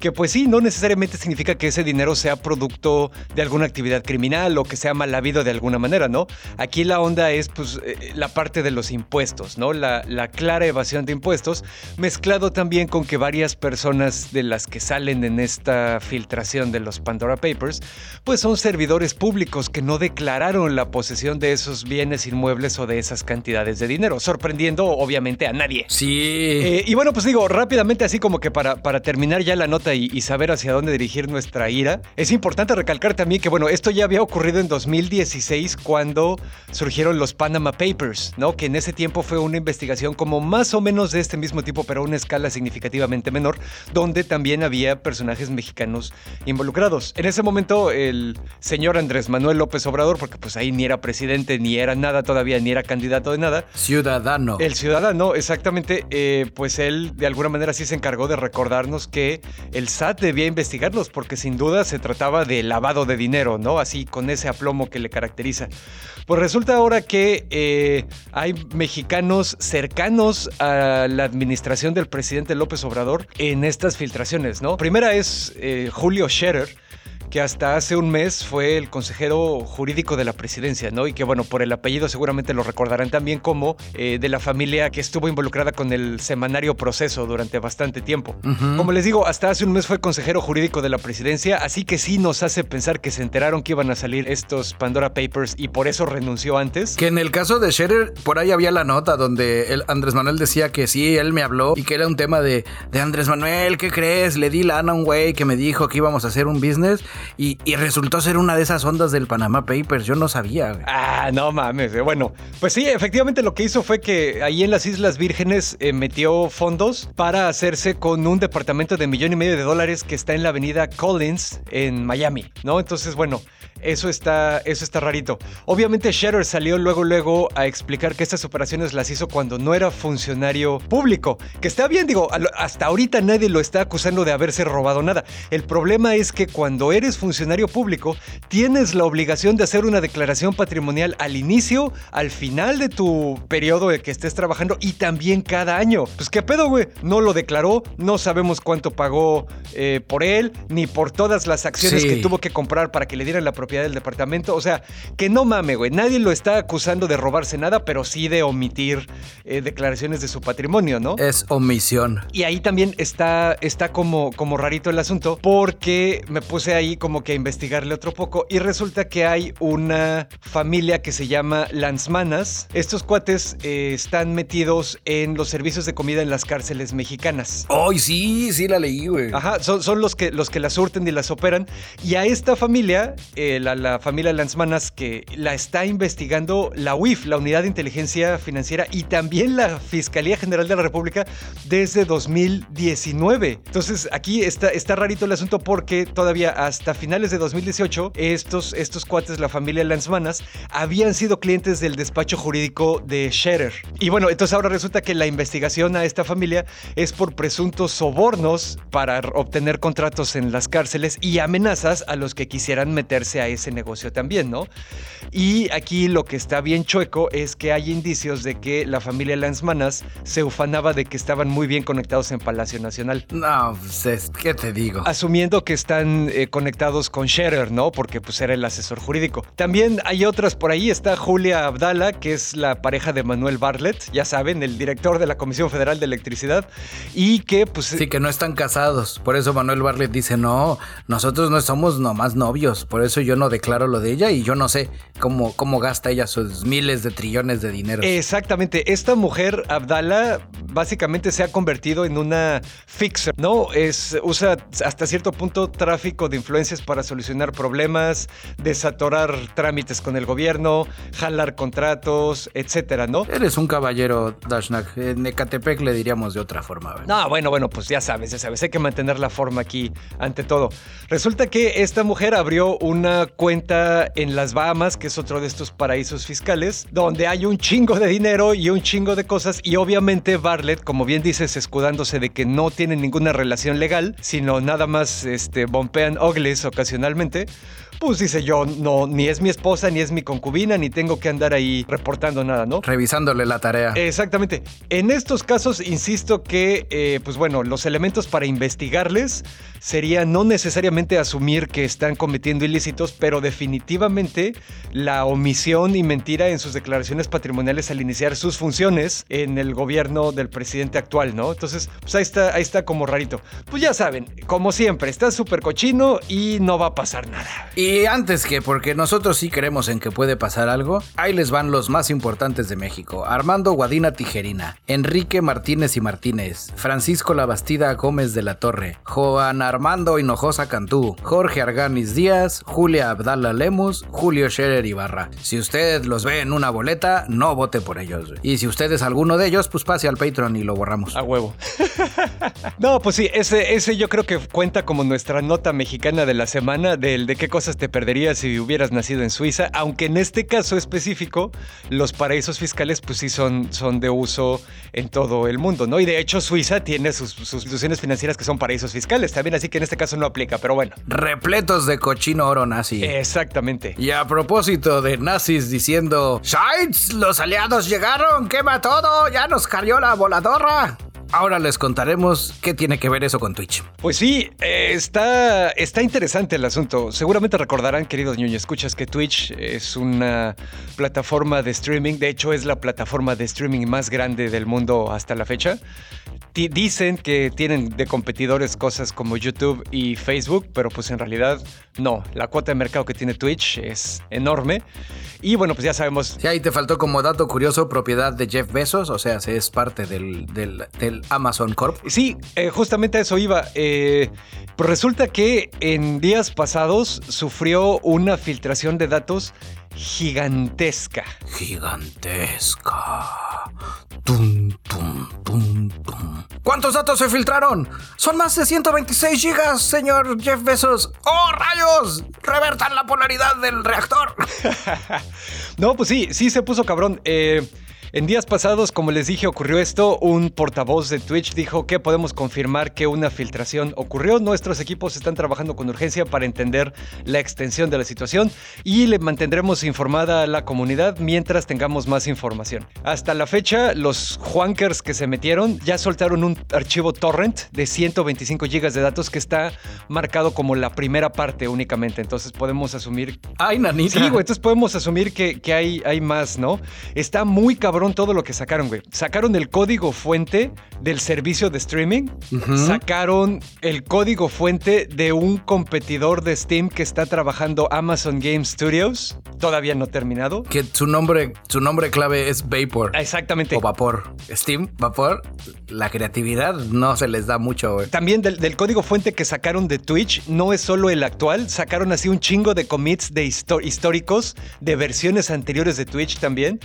que pues sí, no necesariamente significa que ese dinero sea producto de alguna actividad criminal o que sea mal habido de alguna manera, ¿no? Aquí la onda es pues eh, la parte de los impuestos, ¿no? La, la clara evasión de impuestos, mezclado también con que varias personas de las que salen en esta filtración de los Pandora Papers, pues son servidores públicos que no declararon la posesión de esos bienes inmuebles o de esas cantidades de dinero, sorprendiendo obviamente a nadie. Sí. Eh, y bueno, pues digo, rápidamente, así como que para, para terminar ya la nota y, y saber hacia dónde dirigir nuestra ira, es importante recalcar también que, bueno, esto ya había ocurrido en 2016 cuando surgieron los Panama Papers, ¿no? Que en ese tiempo fue una investigación como más o menos de este mismo tipo, pero a una escala significativamente menor, donde también había personajes mexicanos involucrados. En ese momento, el señor Andrés Manuel López Obrador, porque pues ahí ni era presidente, ni era nada todavía, ni era candidato de nada. Ciudadano. El ciudadano, exactamente, eh, pues él de alguna manera sí se encargó de recordarnos que el SAT debía investigarlos, porque sin duda se trataba de lavado de dinero, ¿no? Así con ese aplomo que le caracteriza. Pues resulta ahora que eh, hay mexicanos cercanos a la administración del presidente López Obrador en estas filtraciones, ¿no? Primera es eh, Julio Scherer que hasta hace un mes fue el consejero jurídico de la presidencia, ¿no? Y que, bueno, por el apellido seguramente lo recordarán también como eh, de la familia que estuvo involucrada con el semanario proceso durante bastante tiempo. Como les digo, hasta hace un mes fue consejero jurídico de la presidencia, así que sí nos hace pensar que se enteraron que iban a salir estos Pandora Papers y por eso renunció antes. Que en el caso de Scherer, por ahí había la nota donde el Andrés Manuel decía que sí, él me habló y que era un tema de, de Andrés Manuel, ¿qué crees? Le di lana a un güey que me dijo que íbamos a hacer un business y, resultó ser una de esas ondas del Panama Papers. Yo no sabía. Ah, no mames. Bueno, pues sí, efectivamente lo que hizo fue que ahí en las Islas Vírgenes eh, metió fondos para hacerse con un departamento de millón y medio de dólares que está en la avenida Collins en Miami, ¿no? Entonces, bueno, eso está, eso está rarito. Obviamente Scherer salió luego, luego a explicar que estas operaciones las hizo cuando no era funcionario público. Que está bien, digo, hasta ahorita nadie lo está acusando de haberse robado nada. El problema es que cuando eres funcionario público, tienes la obligación de hacer una declaración patrimonial al inicio, al final de tu periodo de que estés trabajando y también cada año. Pues qué pedo, güey. No lo declaró, no sabemos cuánto pagó eh, por él, ni por todas las acciones sí. que tuvo que comprar para que le dieran la propiedad del departamento. O sea, que no mame, güey. Nadie lo está acusando de robarse nada, pero sí de omitir eh, declaraciones de su patrimonio, ¿no? Es omisión. Y ahí también está, está como, como rarito el asunto, porque me puse ahí como que a investigarle otro poco y resulta que hay una familia que se llama Lanzmanas. Estos cuates eh, están metidos en los servicios de comida en las cárceles mexicanas. ¡Ay, sí! Sí la leí, güey. Ajá, son, son, los, que, los que las surten y las operan. Y a esta familia, eh, la, la, familia Lanzmanas, que la está investigando la UIF, la Unidad de Inteligencia Financiera, y también la Fiscalía General de la República desde 2019. Entonces, aquí está, está rarito el asunto porque todavía hasta finales de 2018, estos, estos cuates, la familia Lanzmanas, habían sido clientes del despacho jurídico de Scherer. Y bueno, entonces ahora resulta que la investigación a esta familia es por presuntos sobornos para obtener contratos en las cárceles y amenazas a los que quisieran meterse a ese negocio también, ¿no? Y aquí lo que está bien chueco es que hay indicios de que la familia Lanzmanas se ufanaba de que estaban muy bien conectados en Palacio Nacional. No, pues, ¿qué te digo? Asumiendo que están eh, conectados con Scherer, ¿no? Porque pues era el asesor jurídico. También hay otras por ahí, está Julia Abdala, que es la pareja de Manuel Bartlett, ya saben, el director de la Comisión Federal de Electricidad, y que pues... Sí, que no están casados. Por eso Manuel Bartlett dice, no, nosotros no somos nomás novios, por eso yo no declaro lo de ella y yo no sé cómo, cómo gasta ella sus miles de trillones de dinero. Exactamente, esta mujer, Abdala, básicamente se ha convertido en una fixer, ¿no? Es, usa hasta cierto punto tráfico de influencias para solucionar problemas, desatorar trámites con el gobierno, jalar contratos, etcétera, ¿no? Eres un caballero, Dashnak. En Ecatepec le diríamos de otra forma. ¿verdad? No, bueno, bueno, pues ya sabes, ya sabes, hay que mantener la forma aquí ante todo. Resulta que esta mujer abrió una cuenta en las Bahamas, que es otro de estos paraísos fiscales, donde hay un chingo de dinero y un chingo de cosas y obviamente Bartlett, como bien dices, escudándose de que no tienen ninguna relación legal, sino nada más este, bompean ogles ocasionalmente, pues dice yo, no, ni es mi esposa, ni es mi concubina, ni tengo que andar ahí reportando nada, ¿no? Revisándole la tarea. Exactamente. En estos casos, insisto que, eh, pues bueno, los elementos para investigarles sería no necesariamente asumir que están cometiendo ilícitos, pero definitivamente la omisión y mentira en sus declaraciones patrimoniales al iniciar sus funciones en el gobierno del presidente actual, ¿no? Entonces, pues ahí está, ahí está como rarito. Pues ya saben, como siempre, está súper cochino y no va a pasar nada. Y antes que, porque nosotros sí creemos en que puede pasar algo, ahí les van los más importantes de México. Armando Guadina Tijerina, Enrique Martínez y Martínez, Francisco Labastida Gómez de la Torre, Juan Armando Hinojosa Cantú, Jorge Arganis Díaz, Julia Abdala Lemus, Julio Scherer Ibarra. Si usted los ve en una boleta, no vote por ellos. Y si usted es alguno de ellos, pues pase al Patreon y lo borramos. A huevo. no, pues sí, ese, ese yo creo que cuenta como nuestra nota mexicana de la semana del de qué cosas te perderías si hubieras nacido en Suiza, aunque en este caso específico los paraísos fiscales pues sí son, son de uso en todo el mundo, ¿no? Y de hecho Suiza tiene sus, instituciones financieras que son paraísos fiscales también, así que en este caso no aplica, pero bueno. Repletos de cochino oro nazi. Exactamente. Y a propósito de nazis diciendo, ¡Scheitz! Los aliados llegaron, quema todo, ya nos cayó la voladora. Ahora les contaremos qué tiene que ver eso con Twitch. Pues sí, eh, está, está interesante el asunto. Seguramente recordarán, queridos niños, escuchas que Twitch es una plataforma de streaming. De hecho, es la plataforma de streaming más grande del mundo hasta la fecha. Dicen que tienen de competidores cosas como YouTube y Facebook, pero pues en realidad no. La cuota de mercado que tiene Twitch es enorme. Y bueno, pues ya sabemos. Sí, ahí te faltó como dato curioso propiedad de Jeff Bezos, o sea, es parte del, Amazon Corp. Sí, eh, justamente a eso iba. Eh, pues resulta que en días pasados sufrió una filtración de datos gigantesca. Gigantesca. Tum, tum, tum, tum. ¿Cuántos datos se filtraron? Son más de 126 gigas, señor Jeff Bezos. ¡Oh, rayos! Revertan la polaridad del reactor. no, pues sí, sí se puso cabrón. Eh, en días pasados, como les dije, ocurrió esto. Un portavoz de Twitch dijo que podemos confirmar que una filtración ocurrió. Nuestros equipos están trabajando con urgencia para entender la extensión de la situación y le mantendremos informada a la comunidad mientras tengamos más información. Hasta la fecha, los Juankers que se metieron ya soltaron un archivo torrent de 125 GB de datos que está marcado como la primera parte únicamente. Entonces podemos asumir. ¡Ay, nanita! Sí, güey. Entonces podemos asumir que, que hay, hay más, ¿no? Está muy cabrón todo lo que sacaron, güey. Sacaron el código fuente del servicio de streaming. Sacaron el código fuente de un competidor de Steam que está trabajando Amazon Game Studios. Todavía no terminado. Que su nombre, su nombre clave es Vapor. Exactamente. O Vapor. Steam, Vapor. La creatividad no se les da mucho, güey. También del, código fuente que sacaron de Twitch, no es solo el actual. Sacaron así un chingo de commits de históricos de versiones anteriores de Twitch también.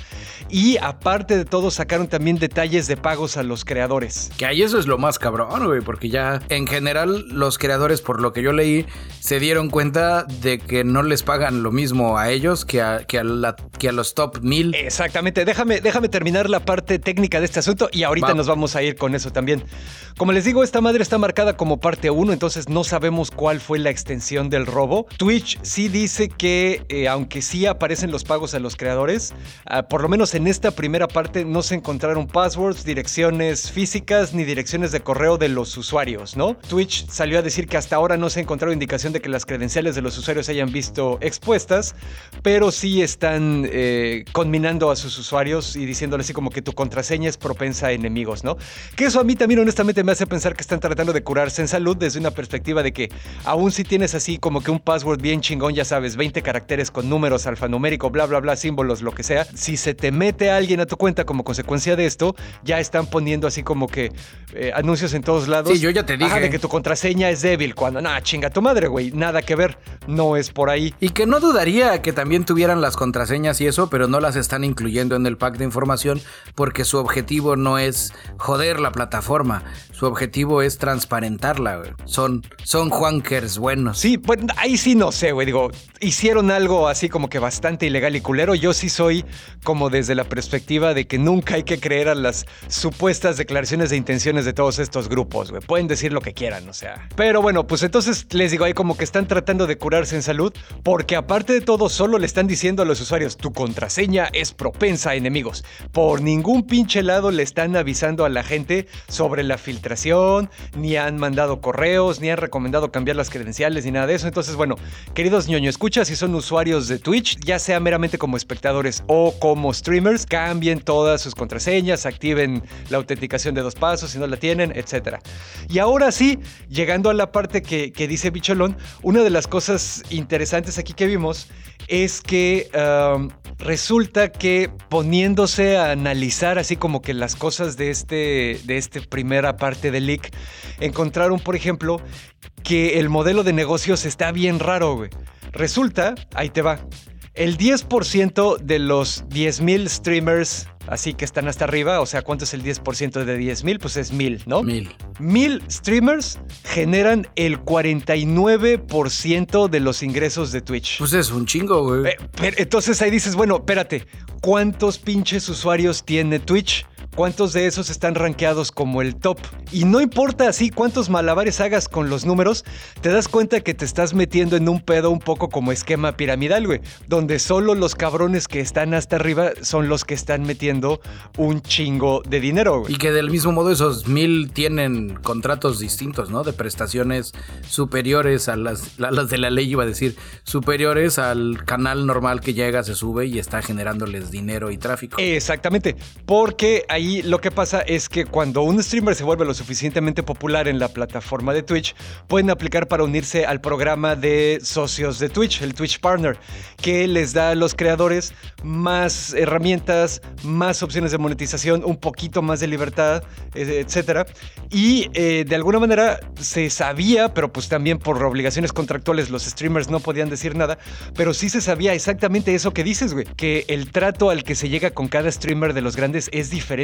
Y aparte aparte de todo, sacaron también detalles de pagos a los creadores. Que ahí eso es lo más cabrón, güey, porque ya en general los creadores, por lo que yo leí, se dieron cuenta de que no les pagan lo mismo a ellos que a, que a, la, que a los top mil. Exactamente, déjame, déjame terminar la parte técnica de este asunto y ahorita nos vamos a ir con eso también. Como les digo, esta madre está marcada como parte 1, entonces no sabemos cuál fue la extensión del robo. Twitch sí dice que, eh, aunque sí aparecen los pagos a los creadores, ah, por lo menos en esta primera parte no se encontraron passwords, direcciones físicas ni direcciones de correo de los usuarios, ¿no? Twitch salió a decir que hasta ahora no se ha encontrado indicación de que las credenciales de los usuarios se hayan visto expuestas, pero sí están eh, conminando a sus usuarios y diciéndoles así como que tu contraseña es propensa a enemigos, ¿no? Que eso a mí también honestamente me hace pensar que están tratando de curarse en salud desde una perspectiva de que aún si tienes así como que un password bien chingón, ya sabes, 20 caracteres con números alfanumérico, bla, bla, bla, símbolos, lo que sea, si se te mete alguien a tu cuenta como consecuencia de esto, ya están poniendo así como que eh, anuncios en todos lados. Sí, yo ya te dije. de que tu contraseña es débil. Cuando, nada, chinga tu madre, güey. Nada que ver. No es por ahí. Y que no dudaría que también tuvieran las contraseñas y eso, pero no las están incluyendo en el pack de información porque su objetivo no es joder la plataforma, su objetivo es transparentarla, güey. Son, son Juankers buenos. Sí, pues ahí sí no sé, güey. Digo, hicieron algo así como que bastante ilegal y culero. Yo sí soy como desde la perspectiva de que nunca hay que creer a las supuestas declaraciones de intenciones de todos estos grupos, güey. Pueden decir lo que quieran, o sea. Pero bueno, pues entonces les digo, ahí como que están tratando de curarse en salud, porque aparte de todo, solo le están diciendo a los usuarios, tu contraseña es propensa a enemigos. Por ningún pinche lado le están avisando a la gente sobre la filtración, ni han mandado correos, ni han recomendado cambiar las credenciales, ni nada de eso. Entonces, bueno, queridos ñoño, escucha si son usuarios de Twitch, ya sea meramente como espectadores o como streamers, cambien todas sus contraseñas, activen la autenticación de dos pasos si no la tienen, etc. Y ahora sí, llegando a la parte que, dice Bicholón, una de las cosas interesantes aquí que vimos es que resulta que poniéndose a analizar así como que las cosas de este de esta primera parte del leak, encontraron, por ejemplo, que el modelo de negocios está bien raro, güey. Resulta, ahí te va, el 10% de los 10.000 streamers así que están hasta arriba, o sea, ¿cuánto es el 10% de 10.000? Pues es 1.000, ¿no? 1.000. 1.000 streamers generan el 49% de los ingresos de Twitch. Pues es un chingo, güey. Eh, entonces ahí dices, bueno, espérate, ¿cuántos pinches usuarios tiene Twitch? Cuántos de esos están rankeados como el top. Y no importa así cuántos malabares hagas con los números, te das cuenta que te estás metiendo en un pedo un poco como esquema piramidal, güey, donde solo los cabrones que están hasta arriba son los que están metiendo un chingo de dinero, güey. Y que del mismo modo esos mil tienen contratos distintos, ¿no? De prestaciones superiores a las, las de la ley, iba a decir, superiores al canal normal que llega, se sube y está generándoles dinero y tráfico. Exactamente, porque ahí lo que pasa es que cuando un streamer se vuelve lo suficientemente popular en la plataforma de Twitch, pueden aplicar para unirse al programa de socios de Twitch, el Twitch Partner, que les da a los creadores más herramientas, más opciones de monetización, un poquito más de libertad, etc. Y eh, de alguna manera se sabía, pero pues también por obligaciones contractuales los streamers no podían decir nada, pero sí se sabía exactamente eso que dices, güey, que el trato al que se llega con cada streamer de los grandes es diferente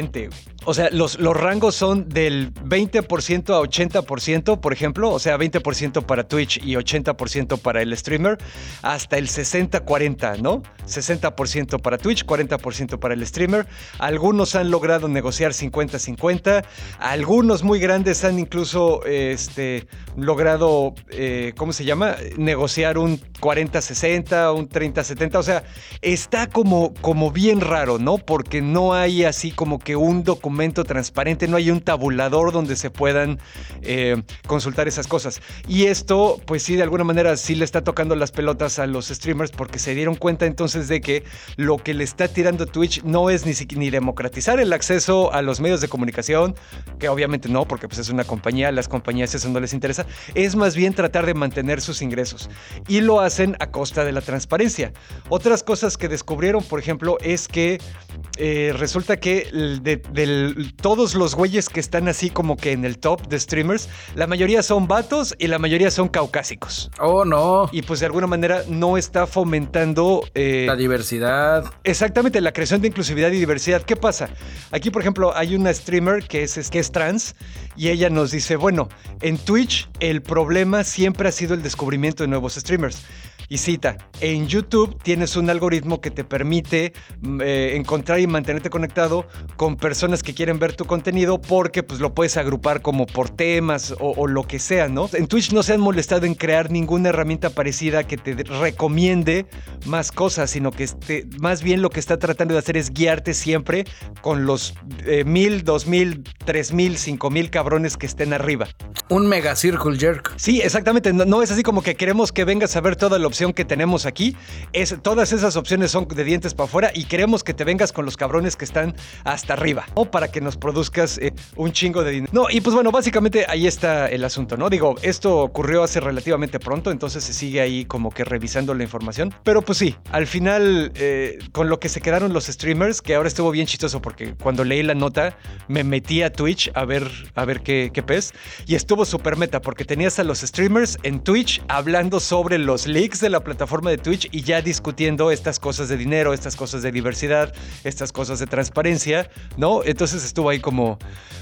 o sea, los, los rangos son del 20% a 80%, por ejemplo, o sea, 20% para Twitch y 80% para el streamer, hasta el 60-40, ¿no? 60% para Twitch, 40% para el streamer. Algunos han logrado negociar 50-50, algunos muy grandes han incluso este, logrado, eh, ¿cómo se llama? Negociar un 40-60, un 30-70, o sea, está como, como bien raro, ¿no? Porque no hay así como que un documento transparente, no hay un tabulador donde se puedan eh, consultar esas cosas. Y esto, pues sí, de alguna manera sí le está tocando las pelotas a los streamers porque se dieron cuenta entonces de que lo que le está tirando Twitch no es ni, ni democratizar el acceso a los medios de comunicación, que obviamente no, porque pues es una compañía, las compañías eso no les interesa, es más bien tratar de mantener sus ingresos. Y lo hacen a costa de la transparencia. Otras cosas que descubrieron, por ejemplo, es que eh, resulta que de, todos los güeyes que están así como que en el top de streamers, la mayoría son vatos y la mayoría son caucásicos. Oh, no. Y pues de alguna manera no está fomentando... Eh, la diversidad. Exactamente, la creación de inclusividad y diversidad. ¿Qué pasa? Aquí, por ejemplo, hay una streamer que es, que es trans y ella nos dice, bueno, en Twitch el problema siempre ha sido el descubrimiento de nuevos streamers. Y cita, en YouTube tienes un algoritmo que te permite mm, eh, encontrar y mantenerte conectado con personas que quieren ver tu contenido porque pues lo puedes agrupar como por temas o, lo que sea, ¿no? En Twitch no se han molestado en crear ninguna herramienta parecida que te recomiende más cosas, sino que este, más bien lo que está tratando de hacer es guiarte siempre con los eh, mil, dos mil, tres mil, cinco mil cabrones que estén arriba. Un mega circle jerk. Sí, exactamente. No, no es así como que queremos que vengas a ver toda la opción que tenemos aquí. Es, todas esas opciones son de dientes para afuera y queremos que te vengas con los cabrones que están hasta arriba, o para que nos produzcas eh, un chingo de dinero. No, y pues bueno, básicamente ahí está el asunto, ¿no? Digo, esto ocurrió hace relativamente pronto, entonces se sigue ahí como que revisando la información. Pero pues sí, al final, eh, con lo que se quedaron los streamers, que ahora estuvo bien chistoso porque cuando leí la nota me metí a Twitch a ver, a ver qué, qué pez y estuvo súper meta porque tenías a los streamers en Twitch hablando sobre los leaks de la plataforma de Twitch y ya discutiendo estas cosas de dinero, estas cosas de diversidad, estas cosas de transparencia, ¿no? Entonces estuvo ahí como,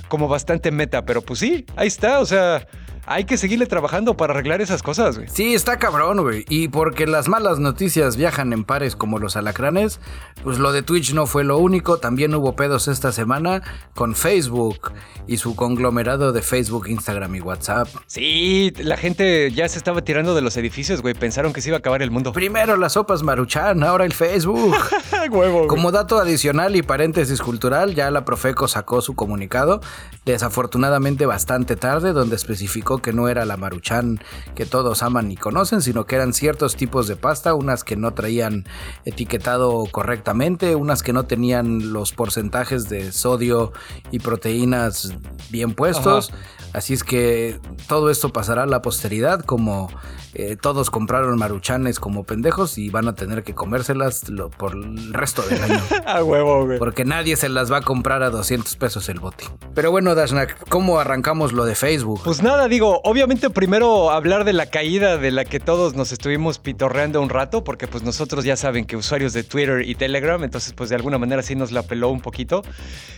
como bastante meta, pero pues sí, ahí está, o sea hay que seguirle trabajando para arreglar esas cosas, güey. Sí, está cabrón, güey. Y porque las malas noticias viajan en pares como los alacranes, pues lo de Twitch no fue lo único. También hubo pedos esta semana con Facebook y su conglomerado de Facebook, Instagram y WhatsApp. Sí, la gente ya se estaba tirando de los edificios, güey. Pensaron que se iba a acabar el mundo. Primero las sopas maruchan, ahora el Facebook. Huevo, como dato adicional y paréntesis cultural, ya la Profeco sacó su comunicado, desafortunadamente bastante tarde, donde especificó que no era la maruchan que todos aman y conocen, sino que eran ciertos tipos de pasta, unas que no traían etiquetado correctamente, unas que no tenían los porcentajes de sodio y proteínas bien puestos. Así es que todo esto pasará a la posteridad como eh, todos compraron maruchanes como pendejos y van a tener que comérselas por el resto del año. a huevo, güey. Porque nadie se las va a comprar a 200 pesos el bote. Pero bueno, Dashnak, ¿cómo arrancamos lo de Facebook? Pues nada, digo, obviamente primero hablar de la caída de la que todos nos estuvimos pitorreando un rato, porque pues nosotros ya saben que usuarios de Twitter y Telegram, entonces pues de alguna manera sí nos la peló un poquito.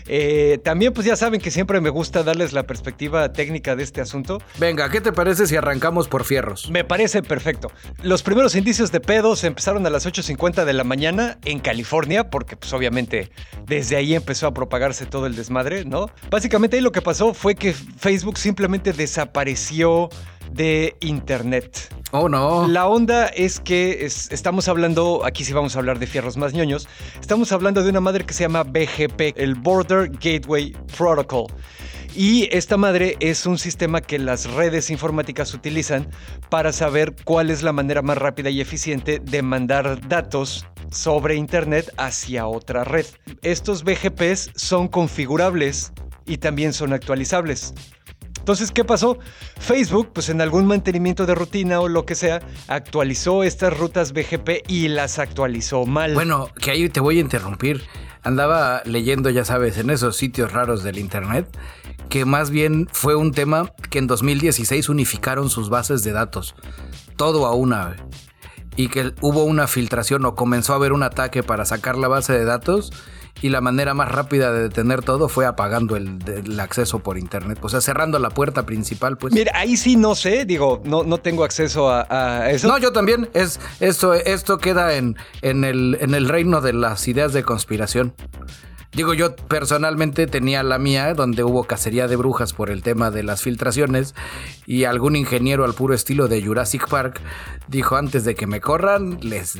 Eh, también pues ya saben que siempre me gusta darles la perspectiva técnica de este asunto. Venga, ¿qué te parece si arrancamos por fierros? Me parece perfecto. Los primeros indicios de pedos empezaron a las 8.50 de la mañana en California, porque pues obviamente desde ahí empezó a propagarse todo el desmadre, ¿no? Básicamente ahí lo que pasó fue que Facebook simplemente desapareció de Internet. Oh, no. La onda es que estamos hablando, aquí sí vamos a hablar de fierros más ñoños, estamos hablando de una madre que se llama BGP, el Border Gateway Protocol. Y esta madre es un sistema que las redes informáticas utilizan para saber cuál es la manera más rápida y eficiente de mandar datos sobre Internet hacia otra red. Estos BGPs son configurables y también son actualizables. Entonces, ¿qué pasó? Facebook, pues en algún mantenimiento de rutina o lo que sea, actualizó estas rutas BGP y las actualizó mal. Bueno, que ahí te voy a interrumpir. Andaba leyendo, ya sabes, en esos sitios raros del Internet, que más bien fue un tema que en 2016 unificaron sus bases de datos, todo a una, y que hubo una filtración o comenzó a haber un ataque para sacar la base de datos y la manera más rápida de detener todo fue apagando el, acceso por internet, o sea, cerrando la puerta principal, pues. Mira, ahí sí no sé, digo, no, no tengo acceso a, eso. No, yo también, es, esto, esto queda en, en, el, en el reino de las ideas de conspiración. Digo, yo personalmente tenía la mía, donde hubo cacería de brujas por el tema de las filtraciones, y algún ingeniero al puro estilo de Jurassic Park dijo antes de que me corran, les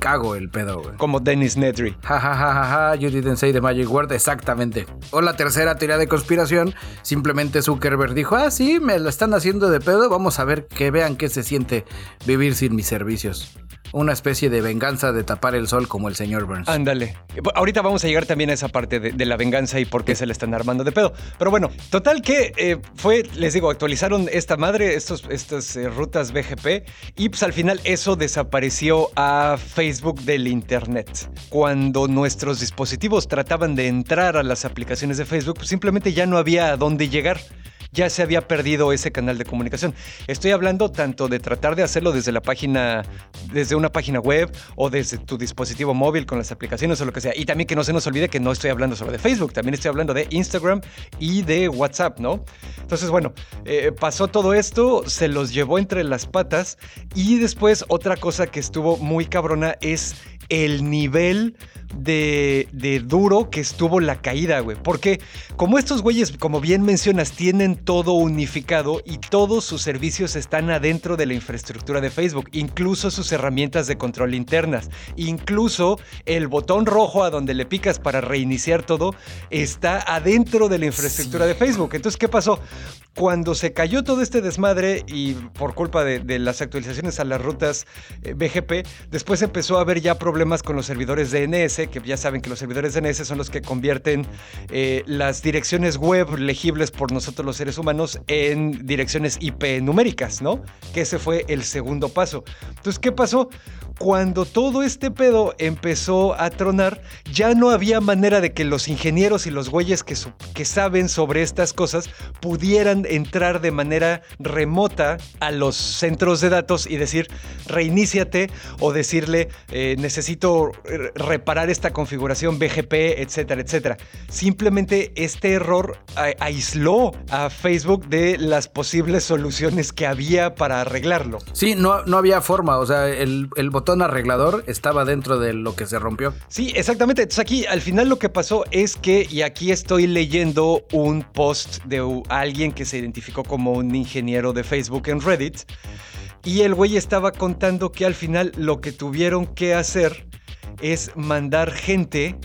cago el pedo, güey. Como Dennis Nedry. Ja, ja, ja, ja, ja, you didn't say the magic word, exactamente. O la tercera teoría de conspiración, simplemente Zuckerberg dijo, ah, sí, me la están haciendo de pedo, vamos a ver que vean qué se siente vivir sin mis servicios una especie de venganza de tapar el sol como el señor Burns. Ándale. Ahorita vamos a llegar también a esa parte de, la venganza y por qué se le están armando de pedo. Pero bueno, total que eh, fue, les digo, actualizaron esta madre, estos, estas eh, rutas BGP y pues al final eso desapareció a Facebook del Internet. Cuando nuestros dispositivos trataban de entrar a las aplicaciones de Facebook, pues simplemente ya no había a dónde llegar ya se había perdido ese canal de comunicación. Estoy hablando tanto de tratar de hacerlo desde la página, desde una página web o desde tu dispositivo móvil con las aplicaciones o lo que sea. Y también que no se nos olvide que no estoy hablando solo de Facebook, también estoy hablando de Instagram y de WhatsApp, ¿no? Entonces, bueno, eh, pasó todo esto, se los llevó entre las patas y después otra cosa que estuvo muy cabrona es el nivel de, de, duro que estuvo la caída, güey. Porque como estos güeyes, como bien mencionas, tienen todo unificado y todos sus servicios están adentro de la infraestructura de Facebook, incluso sus herramientas de control internas, incluso el botón rojo a donde le picas para reiniciar todo está adentro de la infraestructura de Facebook. Entonces, ¿qué pasó? Cuando se cayó todo este desmadre y por culpa de, las actualizaciones a las rutas eh, BGP, después empezó a haber ya problemas con los servidores DNS, que ya saben que los servidores DNS son los que convierten eh, las direcciones web legibles por nosotros los seres humanos en direcciones IP numéricas, ¿no? Que ese fue el segundo paso. Entonces, ¿qué pasó? Cuando todo este pedo empezó a tronar, ya no había manera de que los ingenieros y los güeyes que, saben sobre estas cosas pudieran entrar de manera remota a los centros de datos y decir, reiníciate o decirle, eh, necesito reparar esta configuración BGP, etcétera, etcétera. Simplemente este error aisló a Facebook de las posibles soluciones que había para arreglarlo. Sí, no, no había forma, o sea, el, el botón arreglador estaba dentro de lo que se rompió. Sí, exactamente. Entonces aquí al final lo que pasó es que, y aquí estoy leyendo un post de alguien que se identificó como un ingeniero de Facebook en Reddit, y el güey estaba contando que al final lo que tuvieron que hacer es mandar gente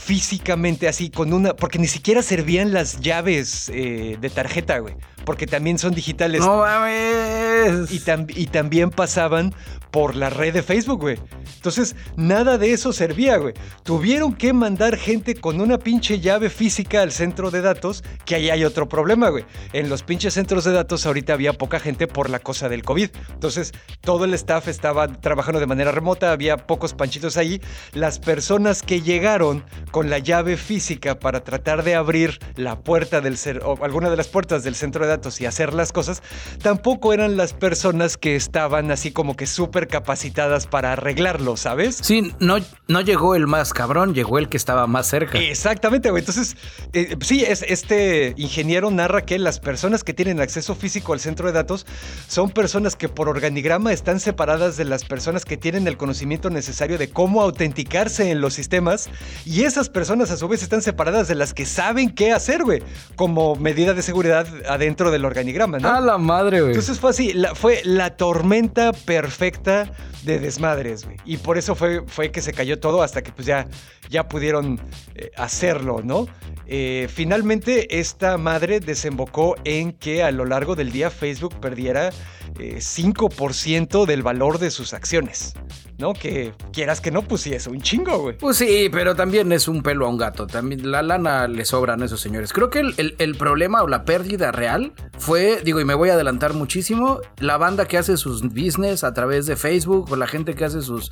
físicamente así con una porque ni siquiera servían las llaves eh, de tarjeta, güey, porque también son digitales. No mames. Y, y también pasaban por la red de Facebook, güey. Entonces, nada de eso servía, güey. Tuvieron que mandar gente con una pinche llave física al centro de datos, que ahí hay otro problema, güey. En los pinches centros de datos ahorita había poca gente por la cosa del COVID. Entonces, todo el staff estaba trabajando de manera remota, había pocos panchitos ahí. Las personas que llegaron con la llave física para tratar de abrir la puerta del o alguna de las puertas del centro de datos y hacer las cosas, tampoco eran las personas que estaban así como que súper capacitadas para arreglarlo, ¿sabes? Sí, no, no llegó el más cabrón, llegó el que estaba más cerca. Exactamente, güey. Entonces, eh, sí, es, este ingeniero narra que las personas que tienen acceso físico al centro de datos son personas que por organigrama están separadas de las personas que tienen el conocimiento necesario de cómo autenticarse en los sistemas y esas personas a su vez están separadas de las que saben qué hacer, güey, como medida de seguridad adentro del organigrama, ¿no? A la madre, güey. Entonces fue así, fue la tormenta perfecta de desmadres, güey. Y por eso fue, fue que se cayó todo hasta que pues ya, ya pudieron eh, hacerlo, ¿no? Eh, finalmente esta madre desembocó en que a lo largo del día Facebook perdiera 5% eh, del valor de sus acciones. ¿no? Que quieras que no, pues sí es un chingo, güey. Pues sí, pero también es un pelo a un gato. También la lana le sobran a esos señores. Creo que el, problema o la pérdida real fue, digo, y me voy a adelantar muchísimo, la banda que hace sus business a través de Facebook o la gente que hace sus,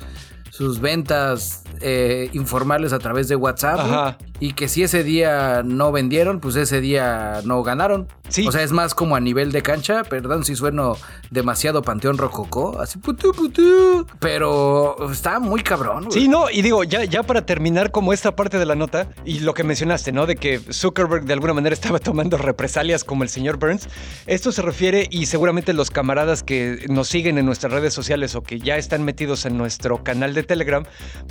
sus ventas eh, informales a través de WhatsApp. Y que si ese día no vendieron, pues ese día no ganaron. Sí. O sea, es más como a nivel de cancha. Perdón si sueno demasiado panteón rococó. Así putu putu. Pero está muy cabrón. Sí, no. Y digo, ya, ya para terminar como esta parte de la nota y lo que mencionaste, ¿no? De que Zuckerberg de alguna manera estaba tomando represalias como el señor Burns. Esto se refiere y seguramente los camaradas que nos siguen en nuestras redes sociales o que ya están metidos en nuestro canal de Telegram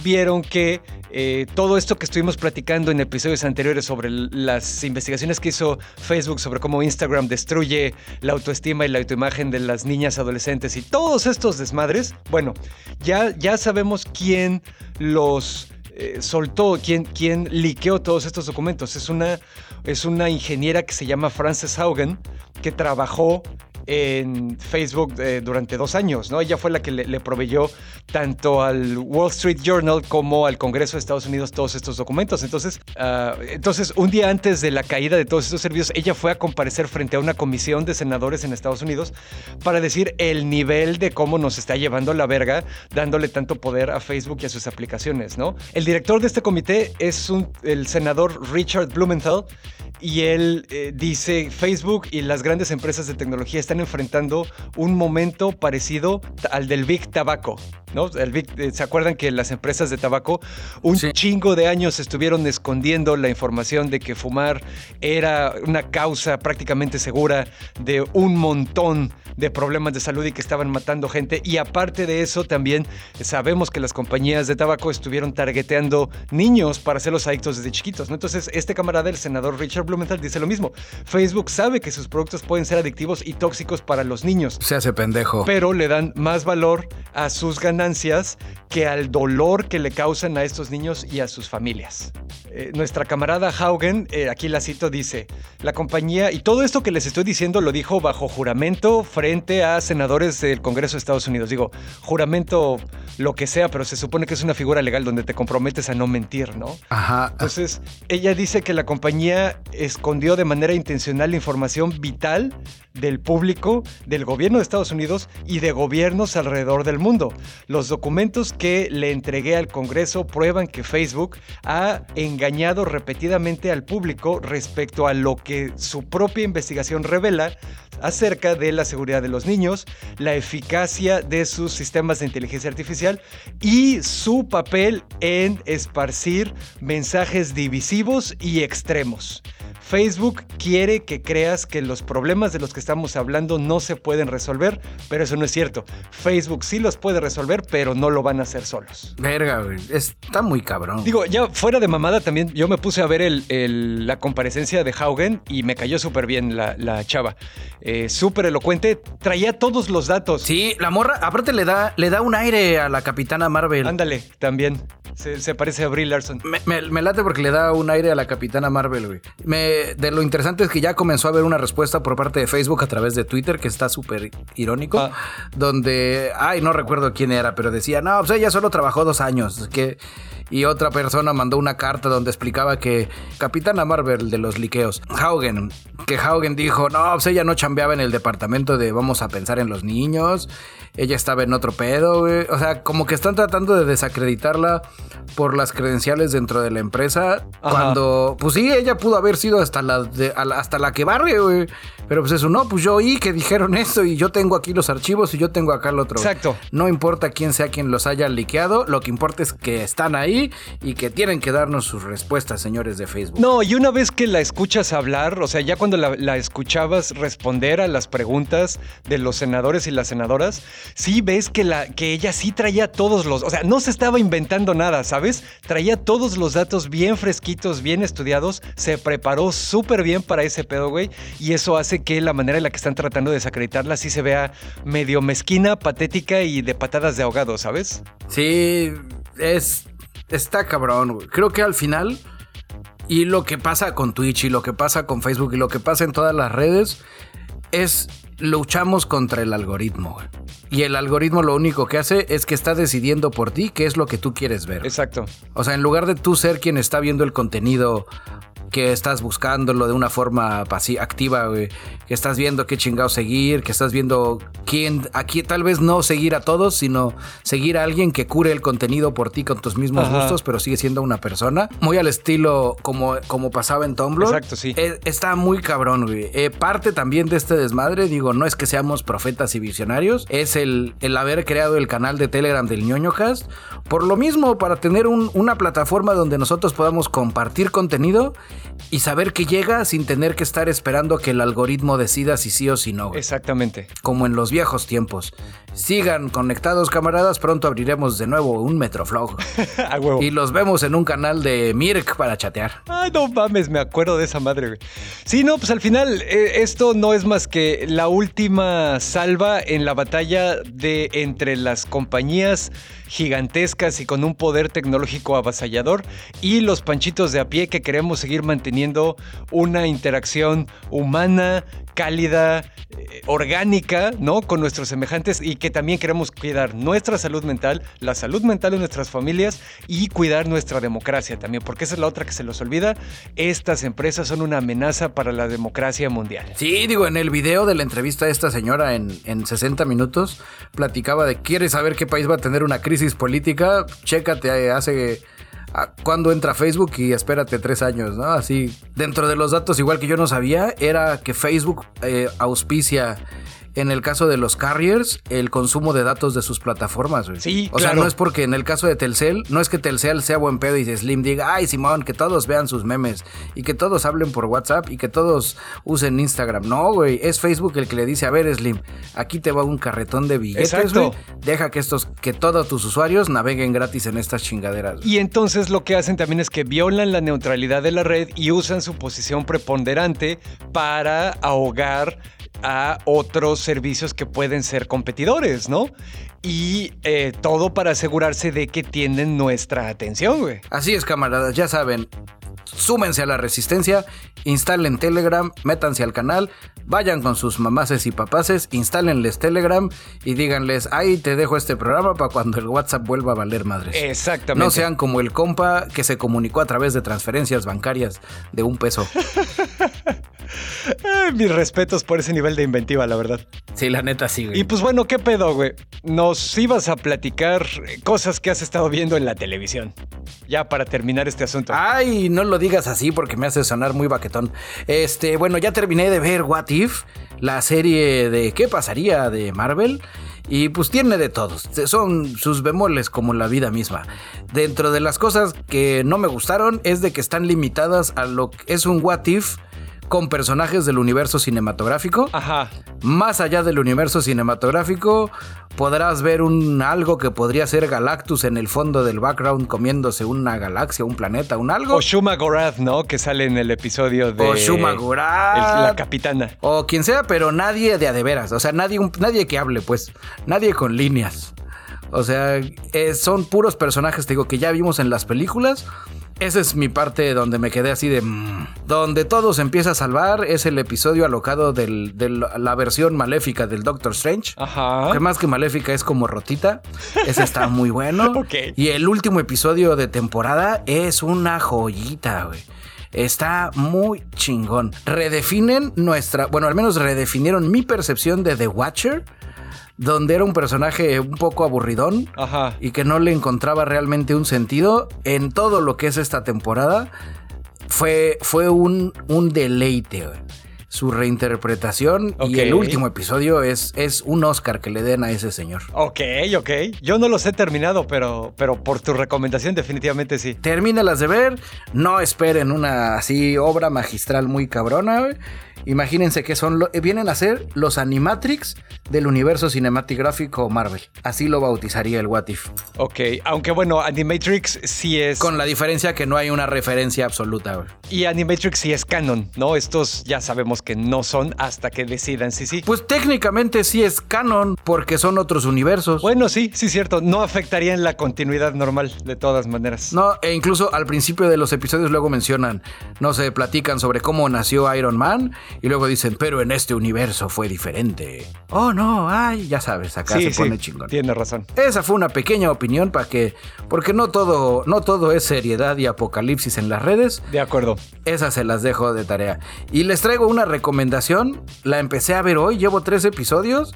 vieron que eh, todo esto que estuvimos platicando en episodios anteriores sobre las investigaciones que hizo Facebook sobre cómo Instagram destruye la autoestima y la autoimagen de las niñas adolescentes y todos estos desmadres, bueno, ya, ya sabemos quién los eh, soltó, quién, quién liqueó todos estos documentos. Es una, es una ingeniera que se llama Frances Haugen, que trabajó en Facebook eh, durante dos años, ¿no? Ella fue la que le, proveyó tanto al Wall Street Journal como al Congreso de Estados Unidos todos estos documentos. Entonces, ah, entonces, un día antes de la caída de todos estos servicios, ella fue a comparecer frente a una comisión de senadores en Estados Unidos para decir el nivel de cómo nos está llevando la verga, dándole tanto poder a Facebook y a sus aplicaciones, ¿no? El director de este comité es el senador Richard Blumenthal y él eh, dice, Facebook y las grandes empresas de tecnología están enfrentando un momento parecido al del Big Tabaco. ¿no? El eh, ¿Se acuerdan que las empresas de tabaco un chingo de años estuvieron escondiendo la información de que fumar era una causa prácticamente segura de un montón de problemas de salud y que estaban matando gente? Y aparte de eso, también sabemos que las compañías de tabaco estuvieron targeteando niños para hacerlos adictos desde chiquitos. ¿no? Entonces, este camarada, el senador Richard Blumenthal, dice lo mismo. Facebook sabe que sus productos pueden ser adictivos y tóxicos para los niños. Se hace pendejo. Pero le dan más valor a sus ganancias que al dolor que le causan a estos niños y a sus familias. Eh, nuestra camarada Haugen, eh, aquí la cito, dice, la compañía, y todo esto que les estoy diciendo lo dijo bajo juramento frente frente a senadores del Congreso de Estados Unidos. Digo, juramento lo que sea, pero se supone que es una figura legal donde te comprometes a no mentir, ¿no? Ajá. Entonces, ella dice que la compañía escondió de manera intencional información vital del público, del gobierno de Estados Unidos y de gobiernos alrededor del mundo. Los documentos que le entregué al Congreso prueban que Facebook ha engañado repetidamente al público respecto a lo que su propia investigación revela acerca de la seguridad de los niños, la eficacia de sus sistemas de inteligencia artificial y su papel en esparcir mensajes divisivos y extremos. Facebook quiere que creas que los problemas de los que estamos hablando no se pueden resolver, pero eso no es cierto. Facebook sí los puede resolver, pero no lo van a hacer solos. Verga, güey. Está muy cabrón. Digo, ya fuera de mamada también, yo me puse a ver la comparecencia de Haugen y me cayó súper bien la, chava. Eh, súper elocuente, traía todos los datos. Sí, la morra, aparte le da, le da un aire a la capitana Marvel. Ándale, también. Se, parece a Brie Larson. Me, late porque le da un aire a la capitana Marvel, güey. de lo interesante es que ya comenzó a haber una respuesta por parte de Facebook a través de Twitter, que está súper irónico, ah. donde, ay, no recuerdo quién era, pero decía, no, pues ella solo trabajó dos años, que y otra persona mandó una carta donde explicaba que Capitana Marvel de los liqueos, Haugen, que Haugen dijo, no, pues ella no chambeaba en el departamento de vamos a pensar en los niños, ella estaba en otro pedo, güey. O sea, como que están tratando de desacreditarla por las credenciales dentro de la empresa, cuando, pues sí, ella pudo haber sido hasta la, hasta la que barre, güey. Pero pues eso, no, pues yo oí que dijeron esto y yo tengo aquí los archivos y yo tengo acá el otro. Exacto. No importa quién sea quien los haya liqueado, lo que importa es que están ahí y que tienen que darnos sus respuestas, señores de Facebook. No, y una vez que la escuchas hablar, o sea, ya cuando la, escuchabas responder a las preguntas de los senadores y las senadoras, sí ves que, la, que ella sí traía todos los, o sea, no se estaba inventando nada, ¿sabes? Traía todos los datos bien fresquitos, bien estudiados, se preparó súper bien para ese pedo, güey, y eso hace que la manera en la que están tratando de desacreditarla sí se vea medio mezquina, patética y de patadas de ahogado, ¿sabes? Sí, es. Está cabrón, Creo que al final. Y lo que pasa con Twitch y lo que pasa con Facebook y lo que pasa en todas las redes es luchamos contra el algoritmo. Y el algoritmo lo único que hace es que está decidiendo por ti qué es lo que tú quieres ver. Exacto. O sea, en lugar de tú ser quien está viendo el contenido que estás buscándolo de una forma activa, güey. Que estás viendo qué chingado seguir, que estás viendo quién, aquí tal vez no seguir a todos, sino seguir a alguien que cure el contenido por ti con tus mismos gustos, pero sigue siendo una persona. Muy al estilo como, como pasaba en Tumblr. Exacto, sí. Eh, está muy cabrón, güey. Eh, parte también de este desmadre, digo, no es que seamos profetas y visionarios, es el, el haber creado el canal de Telegram del ñoño cast. Por lo mismo, para tener una plataforma donde nosotros podamos compartir contenido y saber que llega sin tener que estar esperando que el algoritmo decida si sí o si no. Exactamente. Como en los viejos tiempos. Sigan conectados, camaradas. Pronto abriremos de nuevo un Metroflog. y los vemos en un canal de Mirk para chatear. Ay, no mames, me acuerdo de esa madre, Sí, no, pues al final, eh, esto no es más que la última salva en la batalla de entre las compañías gigantescas y con un poder tecnológico avasallador y los panchitos de a pie que queremos seguir manteniendo una interacción humana, cálida, eh, orgánica, ¿no? Con nuestros semejantes y que también queremos cuidar nuestra salud mental, la salud mental de nuestras familias y cuidar nuestra democracia también, porque esa es la otra que se los olvida. Estas empresas son una amenaza para la democracia mundial. Sí, digo, en el video de la entrevista de esta señora en, en 60 minutos, platicaba de, ¿quieres saber qué país va a tener una crisis política? Chécate, hace cuando entra Facebook y espérate tres años, ¿no? Así, dentro de los datos, igual que yo no sabía, era que Facebook eh, auspicia en el caso de los carriers, el consumo de datos de sus plataformas, güey. Sí, O sea, no es porque en el caso de Telcel, no es que Telcel sea buen pedo y Slim diga, ay, Simón, que todos vean sus memes y que todos hablen por WhatsApp y que todos usen Instagram. No, güey, es Facebook el que le dice, a ver, Slim, aquí te va un carretón de billetes, güey. Deja que estos, que todos tus usuarios naveguen gratis en estas chingaderas. Y entonces lo que hacen también es que violan la neutralidad de la red y usan su posición preponderante para ahogar a otros servicios que pueden ser competidores, ¿no? Y eh, todo para asegurarse de que tienen nuestra atención, güey. Así es, camaradas, ya saben. Súmense a la resistencia, instalen Telegram, métanse al canal, vayan con sus mamaces y papaces, instálenles Telegram y díganles, ahí te dejo este programa para cuando el WhatsApp vuelva a valer madres. Exactamente. No sean como el compa que se comunicó a través de transferencias bancarias de un peso. mis respetos por ese nivel de inventiva, la verdad. Sí, la neta sí, güey. Y pues bueno, ¿qué pedo, güey? Nos ibas a platicar cosas que has estado viendo en la televisión. Ya para terminar este asunto. Ay, no lo digas así porque me hace sonar muy baquetón. Este, bueno, ya terminé de ver What If, la serie de ¿Qué pasaría? de Marvel. Y pues tiene de todos. Son sus bemoles como la vida misma. Dentro de las cosas que no me gustaron es de que están limitadas a lo que es un What If con personajes del universo cinematográfico. Ajá. Más allá del universo cinematográfico, podrás ver un algo que podría ser Galactus en el fondo del background comiéndose una galaxia, un planeta, un algo. O Shuma Gorath, ¿no? Que sale en el episodio de. O Shuma Gorath. la capitana. O quien sea, pero nadie de a de veras. O sea, nadie, nadie que hable, pues. Nadie con líneas. O sea, eh, son puros personajes, te digo, que ya vimos en las películas esa es mi parte donde me quedé así de... Mm". Donde todo se empieza a salvar es el episodio alocado de la versión maléfica del Doctor Strange. Ajá. Que más que maléfica es como rotita. Ese está muy bueno. Y el último episodio de temporada es una joyita, güey. Está muy chingón. Redefinen nuestra, bueno, al menos redefinieron mi percepción de The Watcher donde era un personaje un poco aburridón y que no le encontraba realmente un sentido en todo lo que es esta temporada, fue, fue un, un deleite. Su reinterpretación y el último episodio es, es un Oscar que le den a ese señor. Ok, ok. Yo no los he terminado, pero, pero por tu recomendación definitivamente sí. Termínalas de ver, no esperen una así obra magistral muy cabrona, Imagínense que son eh, vienen a ser los Animatrix del universo cinematográfico Marvel. Así lo bautizaría el What If. Ok, aunque bueno, Animatrix sí es. Con la diferencia que no hay una referencia absoluta. Y Animatrix sí es canon, ¿no? Estos ya sabemos que no son hasta que decidan si sí. Pues técnicamente sí es canon porque son otros universos. Bueno, sí, sí, cierto. No afectaría en la continuidad normal, de todas maneras. No, e incluso al principio de los episodios luego mencionan, no se platican sobre cómo nació Iron Man y luego dicen, pero en este universo fue diferente. Oh, no, ay, ya sabes, acá se pone chingón. Tiene razón. Esa fue una pequeña opinión para que, porque no todo, no todo es seriedad y apocalipsis en las redes. De acuerdo. Esas se las dejo de tarea. Y les traigo una recomendación. La empecé a ver hoy, llevo tres episodios.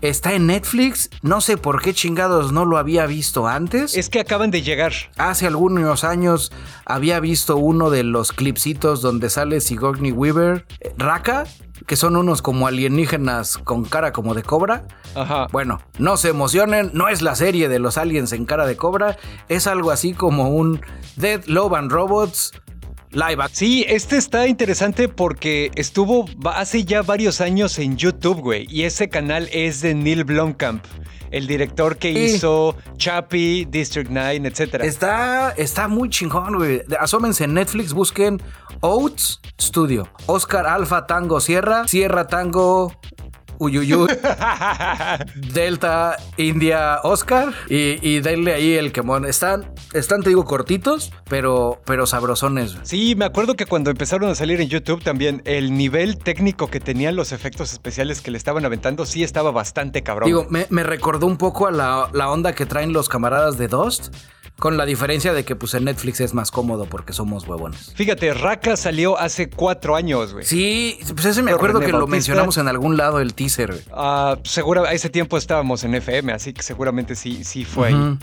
Está en Netflix. No sé por qué chingados no lo había visto antes. Es que acaban de llegar. Hace algunos años había visto uno de los clipsitos donde sale Sigourney Weaver, Raka, que son unos como alienígenas con cara como de cobra. Ajá. Bueno, no se emocionen, no es la serie de los aliens en cara de cobra, es algo así como un Dead Love and Robots live Sí, este está interesante porque estuvo hace ya varios años en YouTube, güey. Y ese canal es de Neil Blomkamp, el director que hizo Chappie, District 9, etc. Está, está muy chingón, güey. Asómense en Netflix, busquen Oats Studio. Oscar Alfa Tango Sierra, Sierra Tango Uyuyuy, Delta, India, Oscar y, y denle ahí el quemón. Están, están, te digo, cortitos, pero, pero sabrosones. Sí, me acuerdo que cuando empezaron a salir en YouTube también, el nivel técnico que tenían los efectos especiales que le estaban aventando sí estaba bastante cabrón. Digo, me, me recordó un poco a la, la onda que traen los camaradas de Dust con la diferencia de que pues en Netflix es más cómodo porque somos huevones. Fíjate, Raka salió hace cuatro años, güey. Sí, pues ese me acuerdo que lo mencionamos en algún lado el teaser. Ah, seguro, a ese tiempo estábamos en FM, así que seguramente sí, sí fue ahí.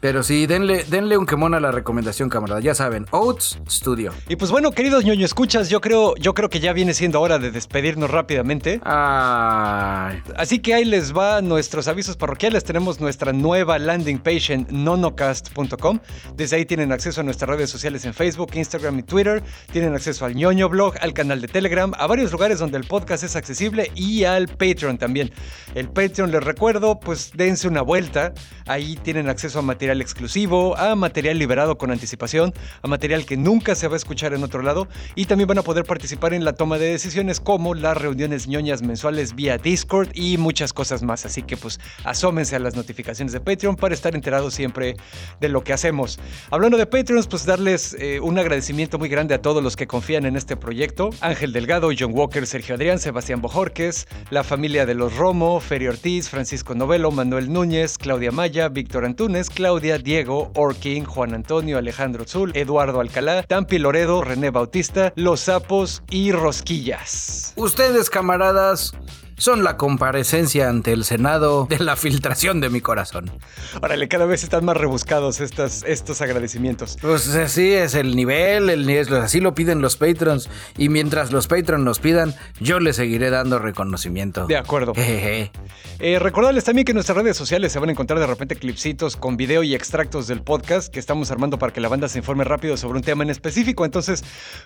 Pero sí, denle, denle un quemón a la recomendación, camarada. Ya saben, Oats Studio. Y pues bueno, queridos ñoño escuchas, yo creo, yo creo que ya viene siendo hora de despedirnos rápidamente. Así que ahí les va nuestros avisos parroquiales. Tenemos nuestra nueva landing page en nonocast.com. Desde ahí tienen acceso a nuestras redes sociales en Facebook, Instagram y Twitter. Tienen acceso al ñoño blog, al canal de Telegram, a varios lugares donde el podcast es accesible y al Patreon también. El Patreon, les recuerdo, pues dense una vuelta. Ahí tienen acceso a material exclusivo, a material liberado con anticipación, a material que nunca se va a escuchar en otro lado y también van a poder participar en la toma de decisiones como las reuniones ñoñas mensuales vía Discord y muchas cosas más. Así que pues asómense a las notificaciones de Patreon para estar enterados siempre de lo que hacemos. Hablando de Patreons, pues darles eh, un agradecimiento muy grande a todos los que confían en este proyecto. Ángel Delgado, John Walker, Sergio Adrián, Sebastián Bojorques, la familia de los Romo, Feri Ortiz, Francisco Novelo, Manuel Núñez, Claudia Maya, Víctor Antunes, Claudia, Diego, Orkin, Juan Antonio, Alejandro Zul, Eduardo Alcalá, Tampi Loredo, René Bautista, Los Sapos y Rosquillas. Ustedes, camaradas, son la comparecencia ante el Senado de la filtración de mi corazón. Órale, cada vez están más rebuscados estas, estos agradecimientos. Pues así es el nivel, el nivel, así lo piden los patrons. Y mientras los patrons nos pidan, yo les seguiré dando reconocimiento. De acuerdo. Eh, recordarles también que en nuestras redes sociales se van a encontrar de repente clipsitos con video y extractos del podcast que estamos armando para que la banda se informe rápido sobre un tema en específico. Entonces,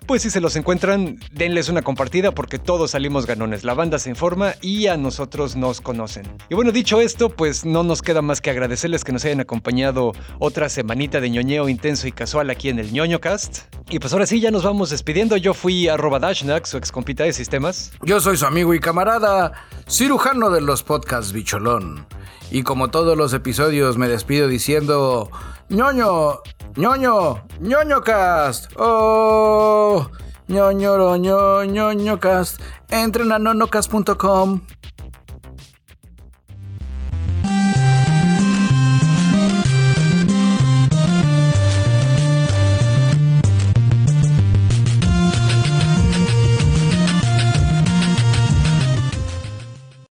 pues si se los encuentran, denles una compartida porque todos salimos ganones. La banda se informa y a nosotros nos conocen. Y bueno, dicho esto, pues no nos queda más que agradecerles que nos hayan acompañado otra semanita de ñoñeo intenso y casual aquí en el ñoño cast. Y pues ahora sí, ya nos vamos despidiendo. Yo fui arroba Dashnak, su excompita de sistemas. Yo soy su amigo y camarada, cirujano de los podcasts Bicholón. Y como todos los episodios me despido diciendo ñoño, ñoño, ñoño cast. Oh ñoño, ñoño, ñoño cast. Entren a nonocast.com.